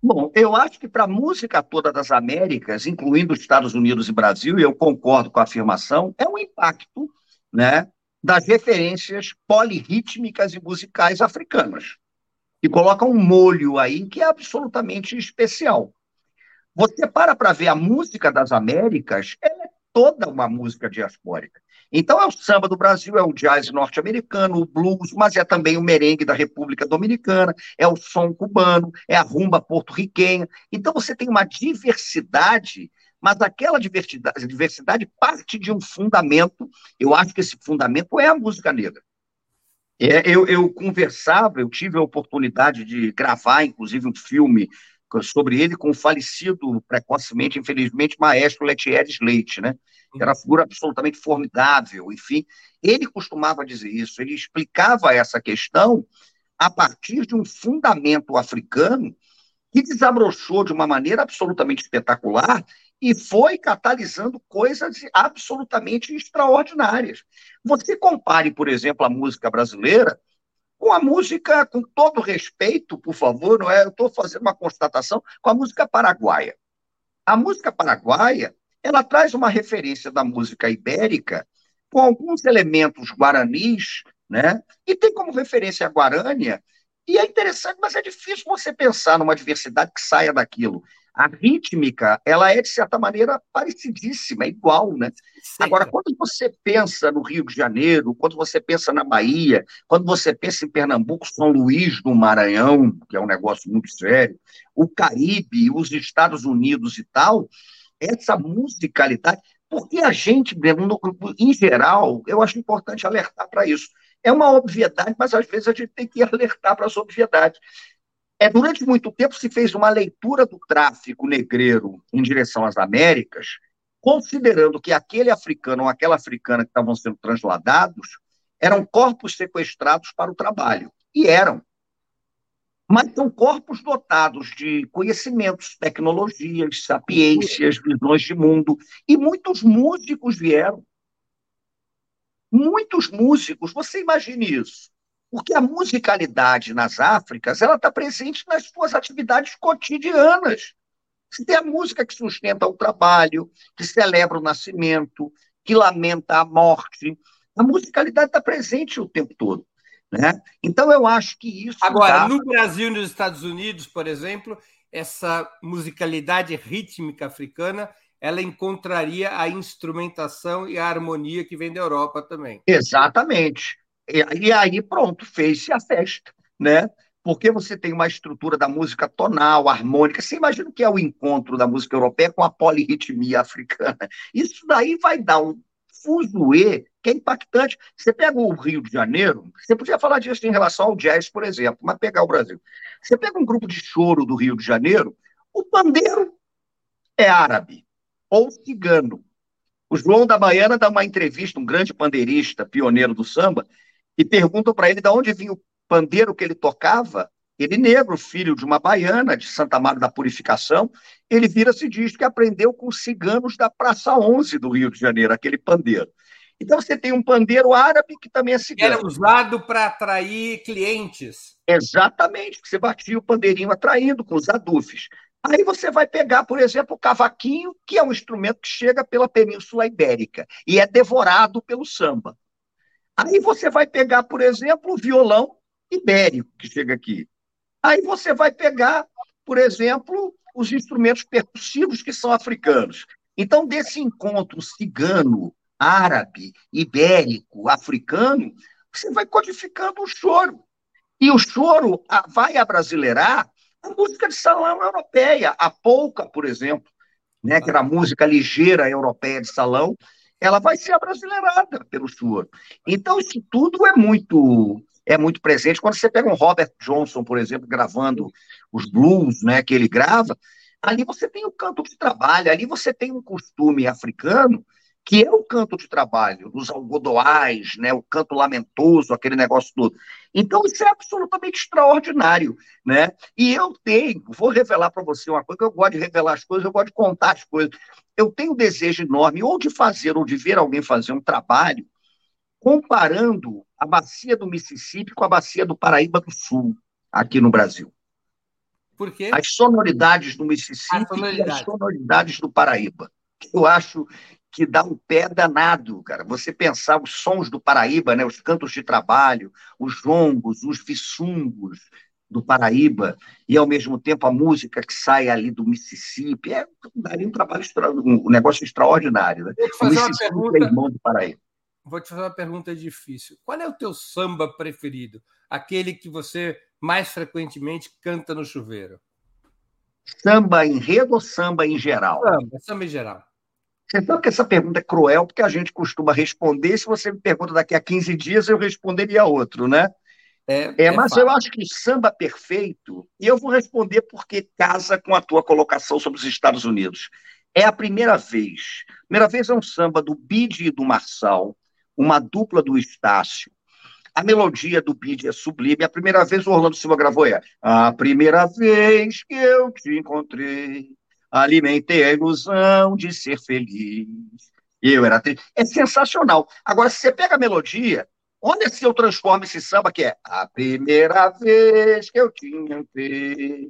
Bom, eu acho que para a música toda das Américas, incluindo Estados Unidos e Brasil, e eu concordo com a afirmação, é um impacto né, das referências polirrítmicas e musicais africanas, que colocam um molho aí que é absolutamente especial. Você para para ver a música das Américas, ela é toda uma música diaspórica. Então é o samba do Brasil, é o jazz norte-americano, o blues, mas é também o merengue da República Dominicana, é o som cubano, é a rumba porto-riquenha. Então você tem uma diversidade, mas aquela diversidade, diversidade parte de um fundamento, eu acho que esse fundamento é a música negra. É, eu, eu conversava, eu tive a oportunidade de gravar, inclusive, um filme sobre ele com o falecido precocemente, infelizmente, maestro Letieres Leite, né? Era uma figura absolutamente formidável, enfim. Ele costumava dizer isso, ele explicava essa questão a partir de um fundamento africano que desabrochou de uma maneira absolutamente espetacular e foi catalisando coisas absolutamente extraordinárias. Você compare, por exemplo, a música brasileira com a música, com todo respeito, por favor, não é? Eu estou fazendo uma constatação com a música paraguaia. A música paraguaia, ela traz uma referência da música ibérica com alguns elementos guaranis, né? E tem como referência a Guarânia. E é interessante, mas é difícil você pensar numa diversidade que saia daquilo. A rítmica, ela é, de certa maneira, parecidíssima, é igual, né? Sim. Agora, quando você pensa no Rio de Janeiro, quando você pensa na Bahia, quando você pensa em Pernambuco, São Luís do Maranhão, que é um negócio muito sério, o Caribe, os Estados Unidos e tal, essa musicalidade, porque a gente, em geral, eu acho importante alertar para isso. É uma obviedade, mas às vezes a gente tem que alertar para as obviedades. É, durante muito tempo se fez uma leitura do tráfico negreiro em direção às Américas, considerando que aquele africano ou aquela africana que estavam sendo transladados eram corpos sequestrados para o trabalho. E eram. Mas são corpos dotados de conhecimentos, tecnologias, sapiências, visões de mundo. E muitos músicos vieram. Muitos músicos, você imagine isso. Porque a musicalidade nas Áfricas, ela está presente nas suas atividades cotidianas. Você tem a música que sustenta o trabalho, que celebra o nascimento, que lamenta a morte. A musicalidade está presente o tempo todo. Né? Então, eu acho que isso. Agora, dá... no Brasil e nos Estados Unidos, por exemplo, essa musicalidade rítmica africana ela encontraria a instrumentação e a harmonia que vem da Europa também. Exatamente. E aí, pronto, fez-se a festa, né? Porque você tem uma estrutura da música tonal, harmônica. Você imagina o que é o encontro da música europeia com a polirritmia africana. Isso daí vai dar um fuzuê que é impactante. Você pega o Rio de Janeiro, você podia falar disso em relação ao jazz, por exemplo, mas pegar o Brasil. Você pega um grupo de choro do Rio de Janeiro, o pandeiro é árabe ou cigano. O João da Baiana dá uma entrevista, um grande pandeirista, pioneiro do samba, e perguntam para ele de onde vinha o pandeiro que ele tocava. Ele, negro, filho de uma baiana de Santa Maria da Purificação, ele vira-se e diz que aprendeu com os ciganos da Praça 11 do Rio de Janeiro, aquele pandeiro. Então você tem um pandeiro árabe que também é cigano. Era usado para atrair clientes. Exatamente, você batia o pandeirinho atraindo com os adufes. Aí você vai pegar, por exemplo, o cavaquinho, que é um instrumento que chega pela Península Ibérica e é devorado pelo samba. Aí você vai pegar, por exemplo, o violão ibérico que chega aqui. Aí você vai pegar, por exemplo, os instrumentos percussivos que são africanos. Então, desse encontro cigano, árabe, ibérico, africano, você vai codificando o choro. E o choro vai abrasileirar a música de salão europeia, a polca, por exemplo, né, que era a música ligeira europeia de salão, ela vai ser abrasileirada pelo choro. Então, isso tudo é muito é muito presente. Quando você pega um Robert Johnson, por exemplo, gravando os blues né, que ele grava, ali você tem o canto de trabalho, ali você tem um costume africano que é o canto de trabalho, dos algodoais, né, o canto lamentoso, aquele negócio todo. Então, isso é absolutamente extraordinário. Né? E eu tenho, vou revelar para você uma coisa, que eu gosto de revelar as coisas, eu gosto de contar as coisas. Eu tenho um desejo enorme, ou de fazer, ou de ver alguém fazer um trabalho comparando a bacia do Mississippi com a bacia do Paraíba do Sul, aqui no Brasil. Por quê? As sonoridades do Mississippi e as sonoridades do Paraíba. Eu acho que dá um pé danado, cara. Você pensar os sons do Paraíba, né? os cantos de trabalho, os jongos, os vissungos do Paraíba, e ao mesmo tempo a música que sai ali do Mississippi, é daria um trabalho um negócio extraordinário. Né? Vou te fazer uma pergunta... é irmão do Paraíba. Vou te fazer uma pergunta difícil. Qual é o teu samba preferido? Aquele que você mais frequentemente canta no chuveiro? Samba enredo ou samba em geral? Samba, samba em geral. Você sabe que essa pergunta é cruel, porque a gente costuma responder. Se você me pergunta daqui a 15 dias, eu responderia outro, né? É, é, é mas fácil. eu acho que samba perfeito, e eu vou responder porque casa com a tua colocação sobre os Estados Unidos. É a primeira vez. Primeira vez é um samba do Bide e do Marçal, uma dupla do Estácio. A melodia do Bide é sublime. A primeira vez o Orlando Silva gravou é A primeira vez que eu te encontrei, alimentei a ilusão de ser feliz. Eu era triste. É sensacional. Agora, se você pega a melodia, onde é que eu transformo esse samba que é a primeira vez que eu tinha vi,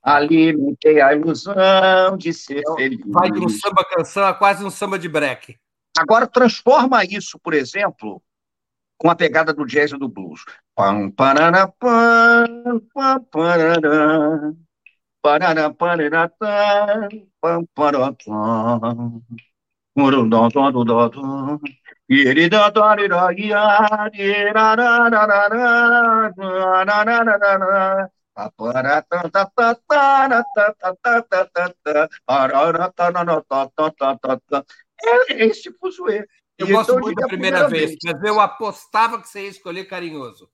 alimentei a ilusão de ser então, feliz. Vai de um samba canção a quase um samba de break. Agora, transforma isso, por exemplo, com a pegada do jazz e do blues. Pam, parana, pam, pam, parana. É esse fuzuê. Eu gosto então, muito da primeira, primeira vez, mas eu apostava que você ia escolher Carinhoso.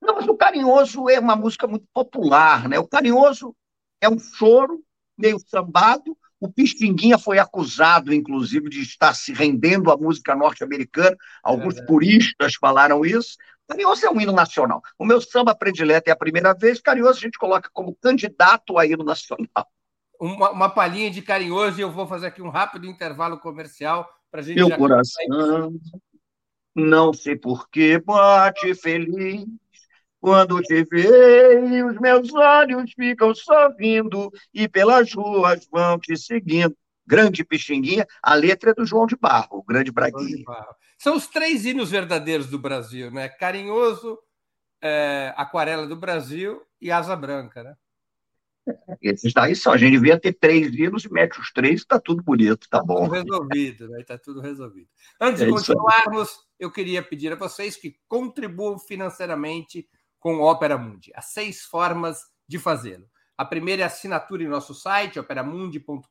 Não, mas o Carinhoso é uma música muito popular, né? O Carinhoso é um choro meio sambado. O Pixinguinha foi acusado, inclusive, de estar se rendendo à música norte-americana. Alguns é puristas falaram isso. Carinhoso é um hino nacional. O meu samba predileto é a primeira vez. Carinhoso a gente coloca como candidato a hino nacional. Uma, uma palhinha de Carinhoso e eu vou fazer aqui um rápido intervalo comercial para a gente. Meu coração, não sei por que bate feliz quando te vejo, os meus olhos ficam sorrindo e pelas ruas vão te seguindo. Grande Pixinguinha, a letra é do João de Barro, o grande Braguinha. São os três hinos verdadeiros do Brasil, né? Carinhoso, é, Aquarela do Brasil e Asa Branca, né? Esses daí só. A gente devia ter três hinos e mete os três, está tudo bonito, tá, tá bom. Tudo resolvido, né? Está tudo resolvido. Antes é de continuarmos, eu queria pedir a vocês que contribuam financeiramente com o Opera Mundi. Há seis formas de fazê-lo. A primeira é assinatura em nosso site, operamundi.com.br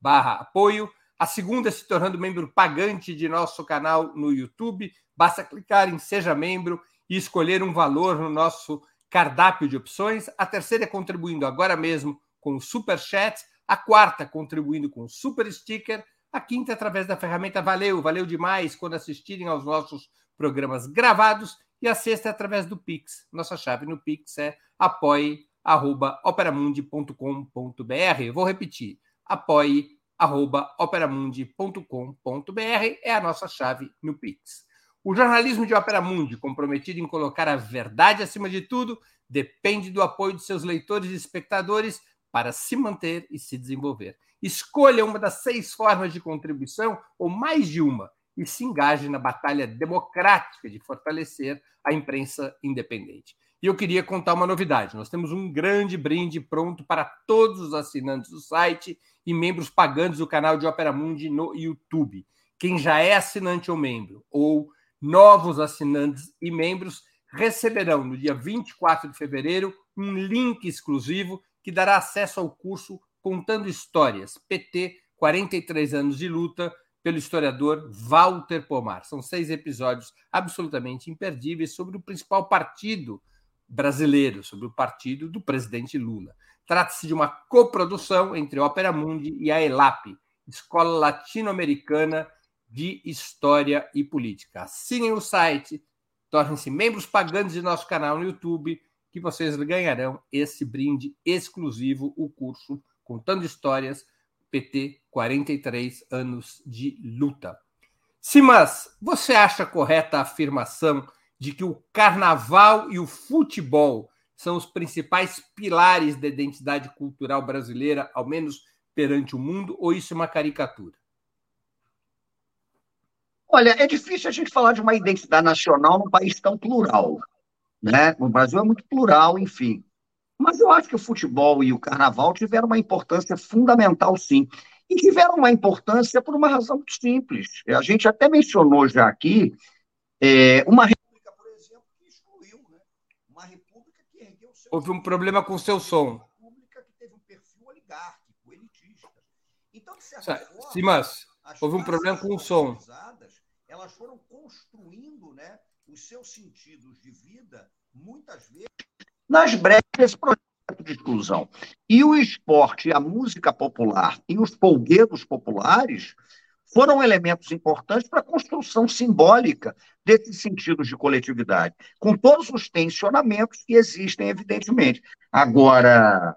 barra apoio. A segunda é se tornando membro pagante de nosso canal no YouTube. Basta clicar em Seja Membro e escolher um valor no nosso cardápio de opções. A terceira é contribuindo agora mesmo com o Super Chat. A quarta, contribuindo com o Super Sticker. A quinta, através da ferramenta Valeu, valeu demais quando assistirem aos nossos programas gravados. E a sexta é através do Pix. Nossa chave no Pix é apoie.operamundi.com.br. Vou repetir: apoie.operamundi.com.br é a nossa chave no Pix. O jornalismo de Opera Mundi, comprometido em colocar a verdade acima de tudo, depende do apoio de seus leitores e espectadores para se manter e se desenvolver. Escolha uma das seis formas de contribuição ou mais de uma e se engaje na batalha democrática de fortalecer a imprensa independente. E eu queria contar uma novidade: nós temos um grande brinde pronto para todos os assinantes do site e membros pagantes do canal de Opera Mundi no YouTube. Quem já é assinante ou membro, ou novos assinantes e membros, receberão no dia 24 de fevereiro um link exclusivo que dará acesso ao curso Contando Histórias, PT 43 anos de luta, pelo historiador Walter Pomar. São seis episódios absolutamente imperdíveis sobre o principal partido brasileiro, sobre o partido do presidente Lula. Trata-se de uma coprodução entre Ópera Mundi e a ELAP, Escola Latino-Americana de História e Política. Assinem o site, tornem-se membros pagantes de nosso canal no YouTube, que vocês ganharão esse brinde exclusivo, o curso Contando Histórias PT 43 anos de luta. Simas, você acha correta a afirmação de que o carnaval e o futebol são os principais pilares da identidade cultural brasileira, ao menos perante o mundo, ou isso é uma caricatura? Olha, é difícil a gente falar de uma identidade nacional num país tão plural. Né? O Brasil é muito plural, enfim. Mas eu acho que o futebol e o carnaval tiveram uma importância fundamental, sim. E tiveram uma importância por uma razão muito simples. A gente até mencionou já aqui é, uma república, por exemplo, que excluiu, né? Uma república que ergueu seu. Houve um problema com o seu som. Uma república que teve um perfil oligárquico, elitista. Então, de certa forma. Sim, mas houve um problema com o som. Elas foram construindo né, os seus sentidos de vida, muitas vezes, nas brechas desse projeto de exclusão. E o esporte, a música popular e os folguedos populares foram elementos importantes para a construção simbólica desses sentidos de coletividade, com todos os tensionamentos que existem, evidentemente. Agora,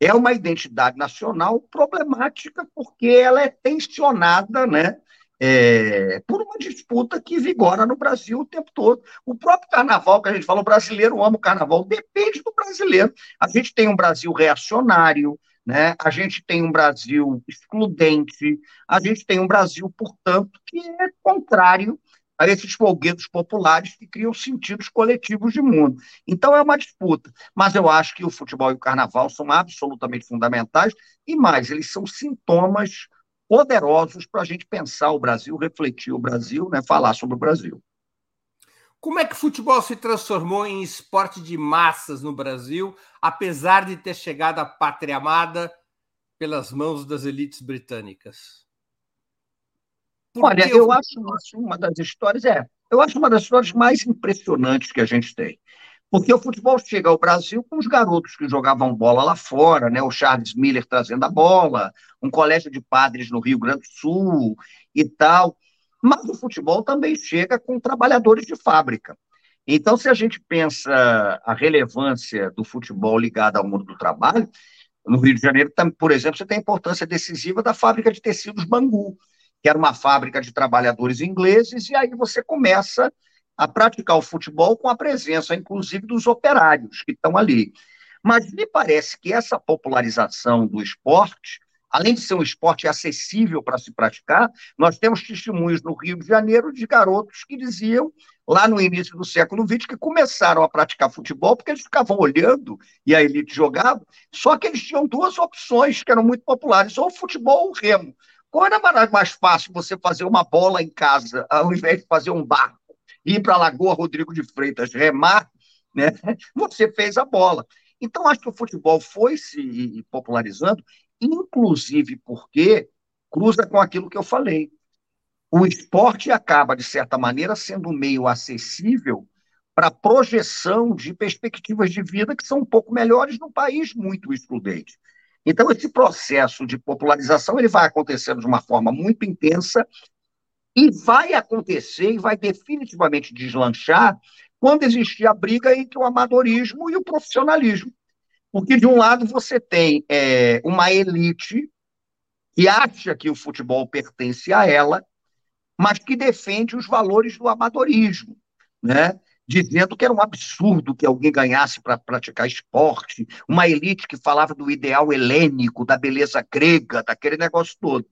é uma identidade nacional problemática porque ela é tensionada, né? É, por uma disputa que vigora no Brasil o tempo todo. O próprio carnaval, que a gente fala, o brasileiro ama o carnaval, depende do brasileiro. A gente tem um Brasil reacionário, né? a gente tem um Brasil excludente, a gente tem um Brasil, portanto, que é contrário a esses folguedos populares que criam sentidos coletivos de mundo. Então é uma disputa, mas eu acho que o futebol e o carnaval são absolutamente fundamentais e mais, eles são sintomas poderosos para a gente pensar o Brasil, refletir o Brasil, né, falar sobre o Brasil. Como é que o futebol se transformou em esporte de massas no Brasil, apesar de ter chegado à pátria amada pelas mãos das elites britânicas? Por Olha, eu, eu acho uma das histórias, é, eu acho uma das histórias mais impressionantes que a gente tem. Porque o futebol chega ao Brasil com os garotos que jogavam bola lá fora, né? O Charles Miller trazendo a bola, um colégio de padres no Rio Grande do Sul e tal. Mas o futebol também chega com trabalhadores de fábrica. Então, se a gente pensa a relevância do futebol ligado ao mundo do trabalho, no Rio de Janeiro, por exemplo, você tem a importância decisiva da fábrica de tecidos Bangu, que era uma fábrica de trabalhadores ingleses, e aí você começa a praticar o futebol com a presença, inclusive, dos operários que estão ali. Mas me parece que essa popularização do esporte além de ser um esporte acessível para se praticar, nós temos testemunhos no Rio de Janeiro de garotos que diziam, lá no início do século XX, que começaram a praticar futebol porque eles ficavam olhando e a elite jogava, só que eles tinham duas opções que eram muito populares, ou futebol ou remo. Qual era mais fácil você fazer uma bola em casa, ao invés de fazer um barco, ir para a Lagoa Rodrigo de Freitas, remar, né? você fez a bola. Então, acho que o futebol foi se popularizando inclusive porque cruza com aquilo que eu falei. O esporte acaba, de certa maneira, sendo um meio acessível para projeção de perspectivas de vida que são um pouco melhores num país muito excludente. Então, esse processo de popularização ele vai acontecendo de uma forma muito intensa e vai acontecer e vai definitivamente deslanchar quando existir a briga entre o amadorismo e o profissionalismo. Porque, de um lado, você tem é, uma elite que acha que o futebol pertence a ela, mas que defende os valores do amadorismo, né? dizendo que era um absurdo que alguém ganhasse para praticar esporte, uma elite que falava do ideal helênico, da beleza grega, daquele negócio todo.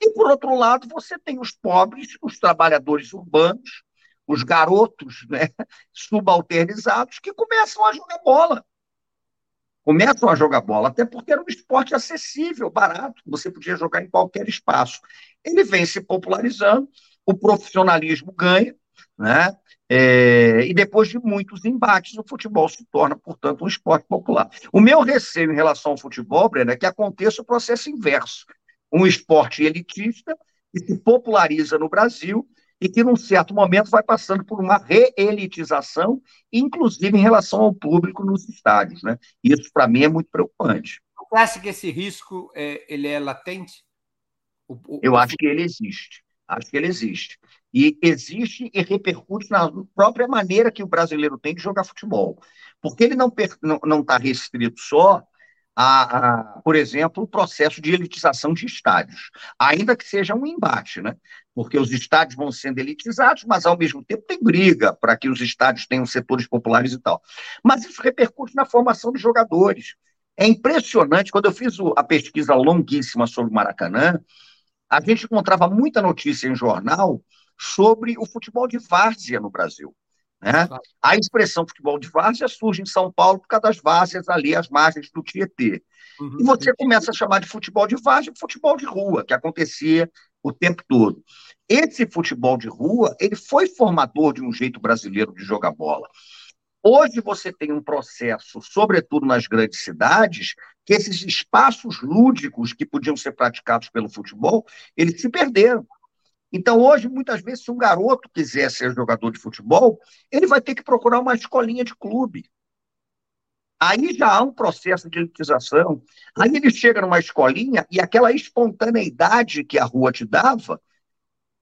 E, por outro lado, você tem os pobres, os trabalhadores urbanos, os garotos né, subalternizados que começam a jogar bola começam a jogar bola, até porque era um esporte acessível, barato, você podia jogar em qualquer espaço. Ele vem se popularizando, o profissionalismo ganha, né? É, e depois de muitos embates, o futebol se torna, portanto, um esporte popular. O meu receio em relação ao futebol, Breno, é que aconteça o processo inverso. Um esporte elitista que se populariza no Brasil e que, num certo momento, vai passando por uma reelitização, inclusive em relação ao público nos estádios. Né? Isso, para mim, é muito preocupante. Você acha que esse risco é, ele é latente? O, o... Eu acho que ele existe. Acho que ele existe. E existe e repercute na própria maneira que o brasileiro tem de jogar futebol. Porque ele não está não, não tá restrito só a, a, por exemplo, o processo de elitização de estádios, ainda que seja um embate, né? Porque os estádios vão sendo elitizados, mas ao mesmo tempo tem briga para que os estádios tenham setores populares e tal. Mas isso repercute na formação de jogadores. É impressionante, quando eu fiz a pesquisa longuíssima sobre o Maracanã, a gente encontrava muita notícia em jornal sobre o futebol de várzea no Brasil. Né? A expressão futebol de várzea surge em São Paulo por causa das várzeas ali, às margens do Tietê. Uhum. E você começa a chamar de futebol de várzea futebol de rua, que acontecia o tempo todo. Esse futebol de rua, ele foi formador de um jeito brasileiro de jogar bola. Hoje você tem um processo, sobretudo nas grandes cidades, que esses espaços lúdicos que podiam ser praticados pelo futebol, eles se perderam. Então, hoje, muitas vezes, se um garoto quiser ser jogador de futebol, ele vai ter que procurar uma escolinha de clube. Aí já há um processo de elitização. Aí ele chega numa escolinha e aquela espontaneidade que a rua te dava,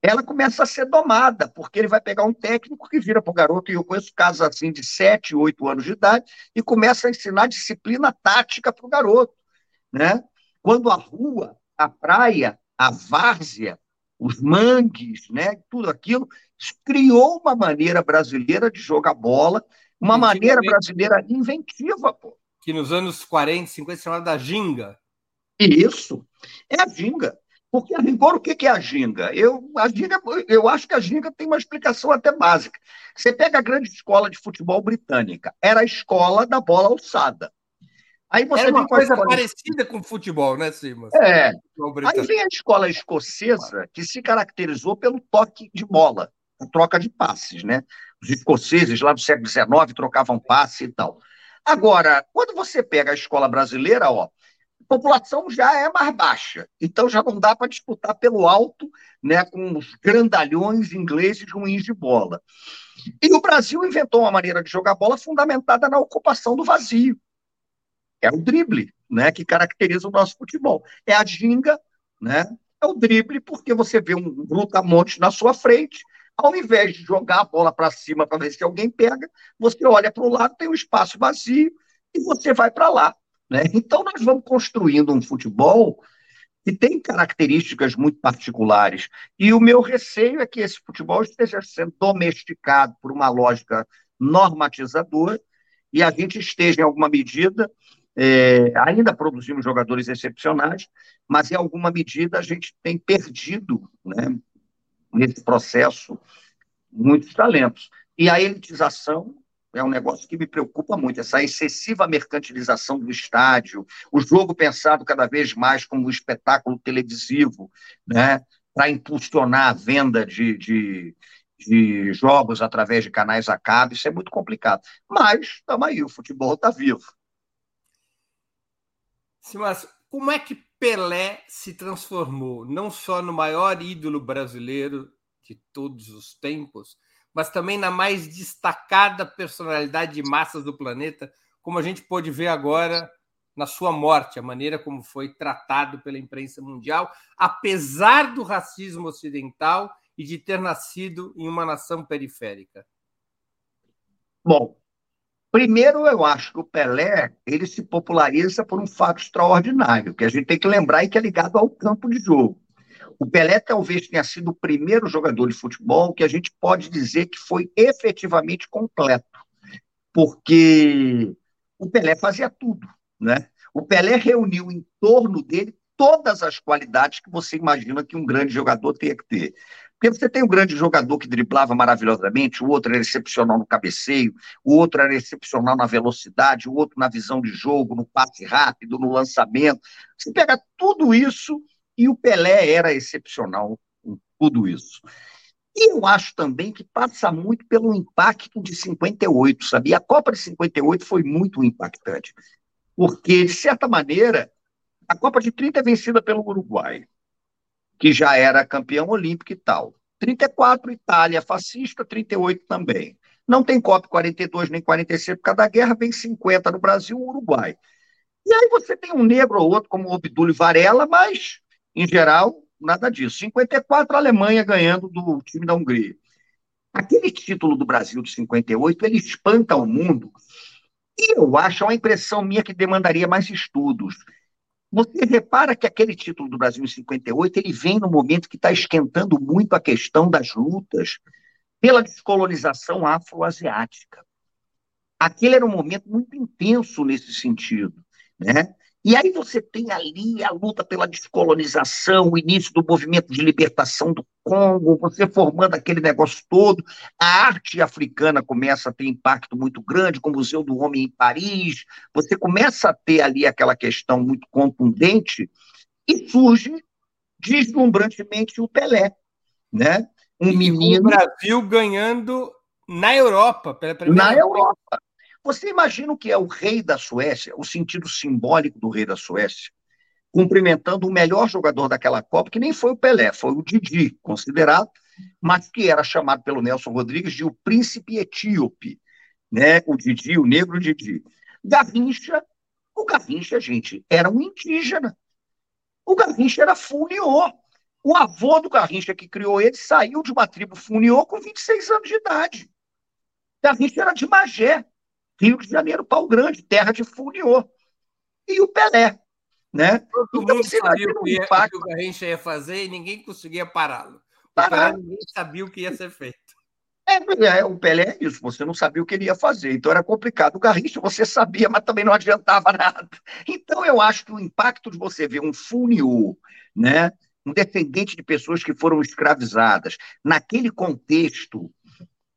ela começa a ser domada, porque ele vai pegar um técnico que vira para o garoto, e eu conheço casos assim de 7, 8 anos de idade, e começa a ensinar disciplina tática para o garoto. Né? Quando a rua, a praia, a várzea, os mangues, né, tudo aquilo, criou uma maneira brasileira de jogar bola, uma maneira brasileira inventiva, pô. Que nos anos 40, 50 se chamava da ginga. Isso, é a ginga. Porque, a rigor, o que é a ginga? Eu, a ginga? eu acho que a ginga tem uma explicação até básica. Você pega a grande escola de futebol britânica, era a escola da bola alçada. Aí você Era uma coisa escola... parecida com futebol, né, Simas? É. Aí vem a escola escocesa, que se caracterizou pelo toque de bola, a troca de passes, né? Os escoceses lá do século XIX trocavam passe e tal. Agora, quando você pega a escola brasileira, ó, a população já é mais baixa, então já não dá para disputar pelo alto né, com os grandalhões ingleses ruins de bola. E o Brasil inventou uma maneira de jogar bola fundamentada na ocupação do vazio. É o drible, né, que caracteriza o nosso futebol. É a ginga, né, é o drible, porque você vê um brutamonte na sua frente, ao invés de jogar a bola para cima para ver se alguém pega, você olha para o lado, tem um espaço vazio e você vai para lá. Né? Então, nós vamos construindo um futebol que tem características muito particulares. E o meu receio é que esse futebol esteja sendo domesticado por uma lógica normatizadora e a gente esteja, em alguma medida, é, ainda produzindo jogadores excepcionais, mas em alguma medida a gente tem perdido, né, nesse processo, muitos talentos. E a elitização é um negócio que me preocupa muito, essa excessiva mercantilização do estádio, o jogo pensado cada vez mais como um espetáculo televisivo, né, para impulsionar a venda de, de, de, jogos através de canais a cabo, isso é muito complicado. Mas, estamos aí, o futebol está vivo. Mas como é que Pelé se transformou não só no maior ídolo brasileiro de todos os tempos, mas também na mais destacada personalidade de massas do planeta, como a gente pôde ver agora na sua morte, a maneira como foi tratado pela imprensa mundial, apesar do racismo ocidental e de ter nascido em uma nação periférica? Bom, primeiro eu acho que o Pelé ele se populariza por um fato extraordinário, que a gente tem que lembrar e que é ligado ao campo de jogo. O Pelé talvez tenha sido o primeiro jogador de futebol que a gente pode dizer que foi efetivamente completo, porque o Pelé fazia tudo, né? O Pelé reuniu em torno dele todas as qualidades que você imagina que um grande jogador tenha que ter. Porque você tem um grande jogador que driblava maravilhosamente, o outro era excepcional no cabeceio, o outro era excepcional na velocidade, o outro na visão de jogo, no passe rápido, no lançamento. Você pega tudo isso e o Pelé era excepcional com tudo isso. E eu acho também que passa muito pelo impacto de 58, sabia? A Copa de 58 foi muito impactante, porque, de certa maneira, a Copa de 30 é vencida pelo Uruguai, que já era campeão olímpico e tal. 34, Itália fascista, 38 também. Não tem Copa 42 nem 46 por causa da guerra, vem 50 no Brasil, Uruguai. E aí você tem um negro ou outro, como o Obdúlio Varela, mas em geral, nada disso. 54, a Alemanha ganhando do time da Hungria. Aquele título do Brasil de 58, ele espanta o mundo. E eu acho, é uma impressão minha que demandaria mais estudos. Você repara que aquele título do Brasil em 58, ele vem no momento que está esquentando muito a questão das lutas pela descolonização afroasiática. Aquele era um momento muito intenso nesse sentido. Né? E aí você tem ali a luta pela descolonização, o início do movimento de libertação do Congo, você formando aquele negócio todo. A arte africana começa a ter impacto muito grande, com o Museu do Homem em Paris. Você começa a ter ali aquela questão muito contundente e surge deslumbrantemente o Pelé, né? Um menino. O Brasil ganhando na Europa, pela primeira Na Europa. Você imagina o que é o rei da Suécia, o sentido simbólico do rei da Suécia, cumprimentando o melhor jogador daquela Copa, que nem foi o Pelé, foi o Didi, considerado, mas que era chamado pelo Nelson Rodrigues de o príncipe etíope, né? O Didi, o negro Didi. Garrincha, o Garrincha, gente, era um indígena. O Garrincha era Funiô. O avô do Garrincha que criou ele saiu de uma tribo Funiô com 26 anos de idade. Garrincha era de Magé. Rio de Janeiro, Pau Grande, terra de Funiô. E o Pelé. Né? Todo então, mundo sabia o que, impacto... que o Garrincha ia fazer e ninguém conseguia pará-lo. Parar. Ninguém sabia o que ia ser feito. É, é, o Pelé é isso, você não sabia o que ele ia fazer, então era complicado. O Garrincha você sabia, mas também não adiantava nada. Então eu acho que o impacto de você ver um Funiô, né, um descendente de pessoas que foram escravizadas, naquele contexto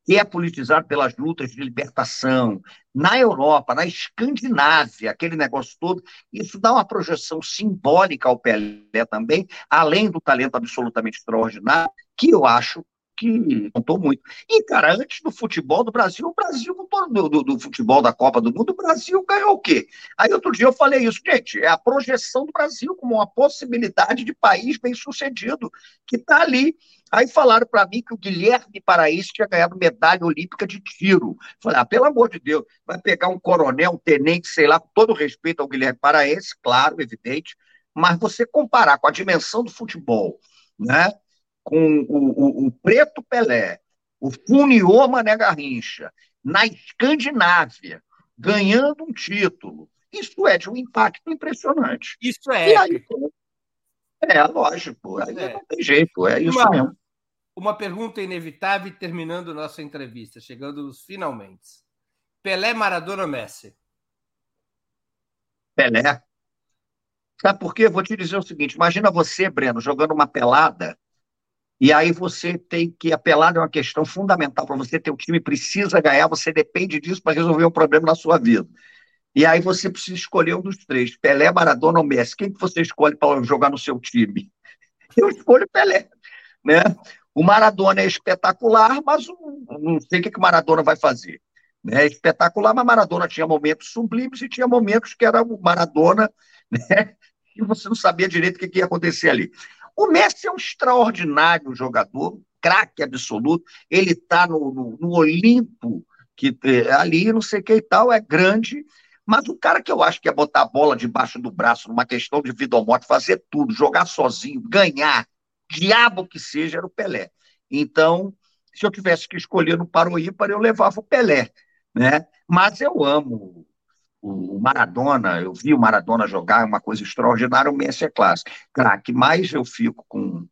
que é politizado pelas lutas de libertação, na Europa, na Escandinávia, aquele negócio todo, isso dá uma projeção simbólica ao Pelé também, além do talento absolutamente extraordinário, que eu acho que contou muito. E, cara, antes do futebol do Brasil, o Brasil, do, do, do, futebol da Copa do Mundo, o Brasil ganhou o quê? Aí outro dia eu falei isso, gente, é a projeção do Brasil como uma possibilidade de país bem sucedido, que está ali. Aí falaram para mim que o Guilherme Paraíso tinha ganhado medalha olímpica de tiro. Falei, ah, pelo amor de Deus, vai pegar um coronel, um tenente, sei lá, com todo respeito ao Guilherme Paraense, claro, evidente, mas você comparar com a dimensão do futebol, né? Com o, o, o Preto Pelé, o Funiô Mané Garrincha, na Escandinávia, ganhando um título. Isso é de um impacto impressionante. Isso é. Aí, é, lógico. Aí é. não tem jeito, é isso uma, mesmo. Uma pergunta inevitável terminando nossa entrevista, chegando nos finalmente. Pelé, Maradona Messi? Pelé. Sabe por quê? Vou te dizer o seguinte: imagina você, Breno, jogando uma pelada e aí você tem que apelar é uma questão fundamental para você ter o time precisa ganhar, você depende disso para resolver um problema na sua vida. E aí você precisa escolher um dos três, Pelé, Maradona ou Messi. Quem que você escolhe para jogar no seu time? Eu escolho Pelé, né? O Maradona é espetacular, mas não sei o que, que o Maradona vai fazer. Né? É espetacular, mas Maradona tinha momentos sublimes e tinha momentos que era o Maradona, né? E você não sabia direito o que, que ia acontecer ali. O Messi é um extraordinário jogador, craque absoluto. Ele está no, no, no, Olimpo, que é, ali, não sei o que e tal, é grande. Mas o cara que eu acho que é botar a bola debaixo do braço, numa questão de vida ou morte, fazer tudo, jogar sozinho, ganhar, diabo que seja, era o Pelé. Então, se eu tivesse que escolher no Paro Ímpar, eu levava o Pelé. Né? Mas eu amo o Maradona, eu vi o Maradona jogar, é uma coisa extraordinária, o Messi é clássico. Craque, mas eu fico com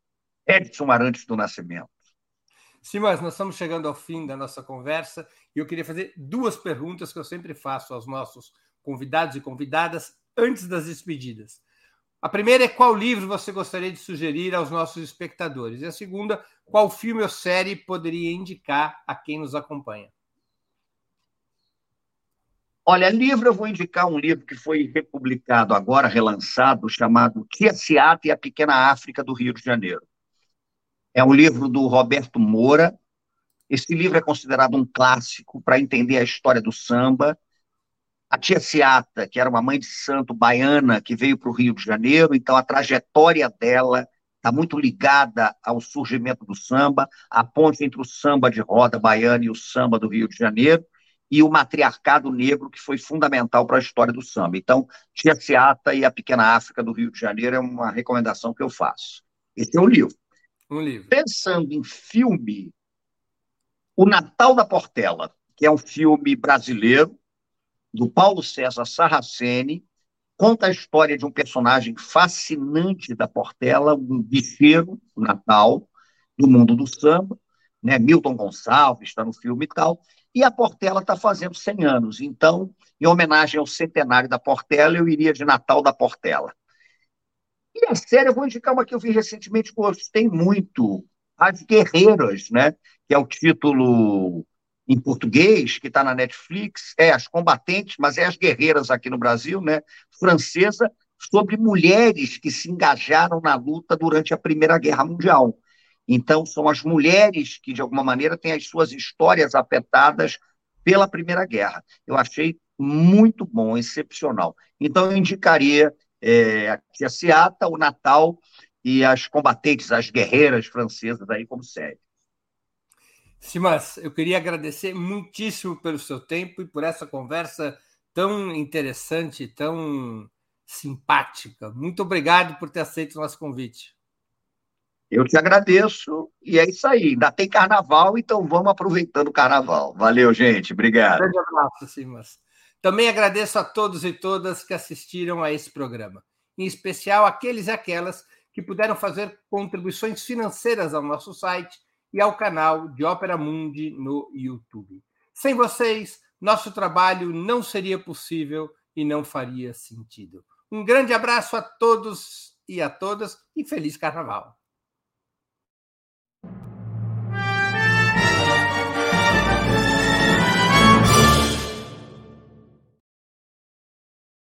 Edson Arantes do Nascimento. Sim, mas nós estamos chegando ao fim da nossa conversa e eu queria fazer duas perguntas que eu sempre faço aos nossos convidados e convidadas antes das despedidas. A primeira é qual livro você gostaria de sugerir aos nossos espectadores? E a segunda, qual filme ou série poderia indicar a quem nos acompanha? Olha, livro, eu vou indicar um livro que foi republicado agora, relançado, chamado Tia Seata e a Pequena África do Rio de Janeiro. É um livro do Roberto Moura. Esse livro é considerado um clássico para entender a história do samba. A tia Seata, que era uma mãe de santo baiana que veio para o Rio de Janeiro, então a trajetória dela está muito ligada ao surgimento do samba, a ponte entre o samba de roda baiana e o samba do Rio de Janeiro e o matriarcado negro, que foi fundamental para a história do samba. Então, Tia Seata e a Pequena África do Rio de Janeiro é uma recomendação que eu faço. Esse é o livro. Um livro. Pensando em filme, O Natal da Portela, que é um filme brasileiro, do Paulo César Sarraceni, conta a história de um personagem fascinante da Portela, um bicheiro, o Natal, do mundo do samba, né? Milton Gonçalves está no filme e tal, e a Portela está fazendo 100 anos. Então, em homenagem ao centenário da Portela, eu iria de Natal da Portela. E a série, eu vou indicar uma que eu vi recentemente, gostei muito, As Guerreiras, né? que é o título em português, que está na Netflix, é As Combatentes, mas é As Guerreiras aqui no Brasil, né? francesa, sobre mulheres que se engajaram na luta durante a Primeira Guerra Mundial. Então, são as mulheres que, de alguma maneira, têm as suas histórias afetadas pela Primeira Guerra. Eu achei muito bom, excepcional. Então, eu indicaria é, a Seata, o Natal e as combatentes, as guerreiras francesas aí como série. Simas, eu queria agradecer muitíssimo pelo seu tempo e por essa conversa tão interessante, tão simpática. Muito obrigado por ter aceito o nosso convite. Eu te agradeço e é isso aí. Ainda tem carnaval, então vamos aproveitando o carnaval. Valeu, gente. Obrigado. Um grande abraço, Simas. Também agradeço a todos e todas que assistiram a esse programa, em especial aqueles e aquelas que puderam fazer contribuições financeiras ao nosso site e ao canal de Ópera Mundi no YouTube. Sem vocês, nosso trabalho não seria possível e não faria sentido. Um grande abraço a todos e a todas e feliz carnaval.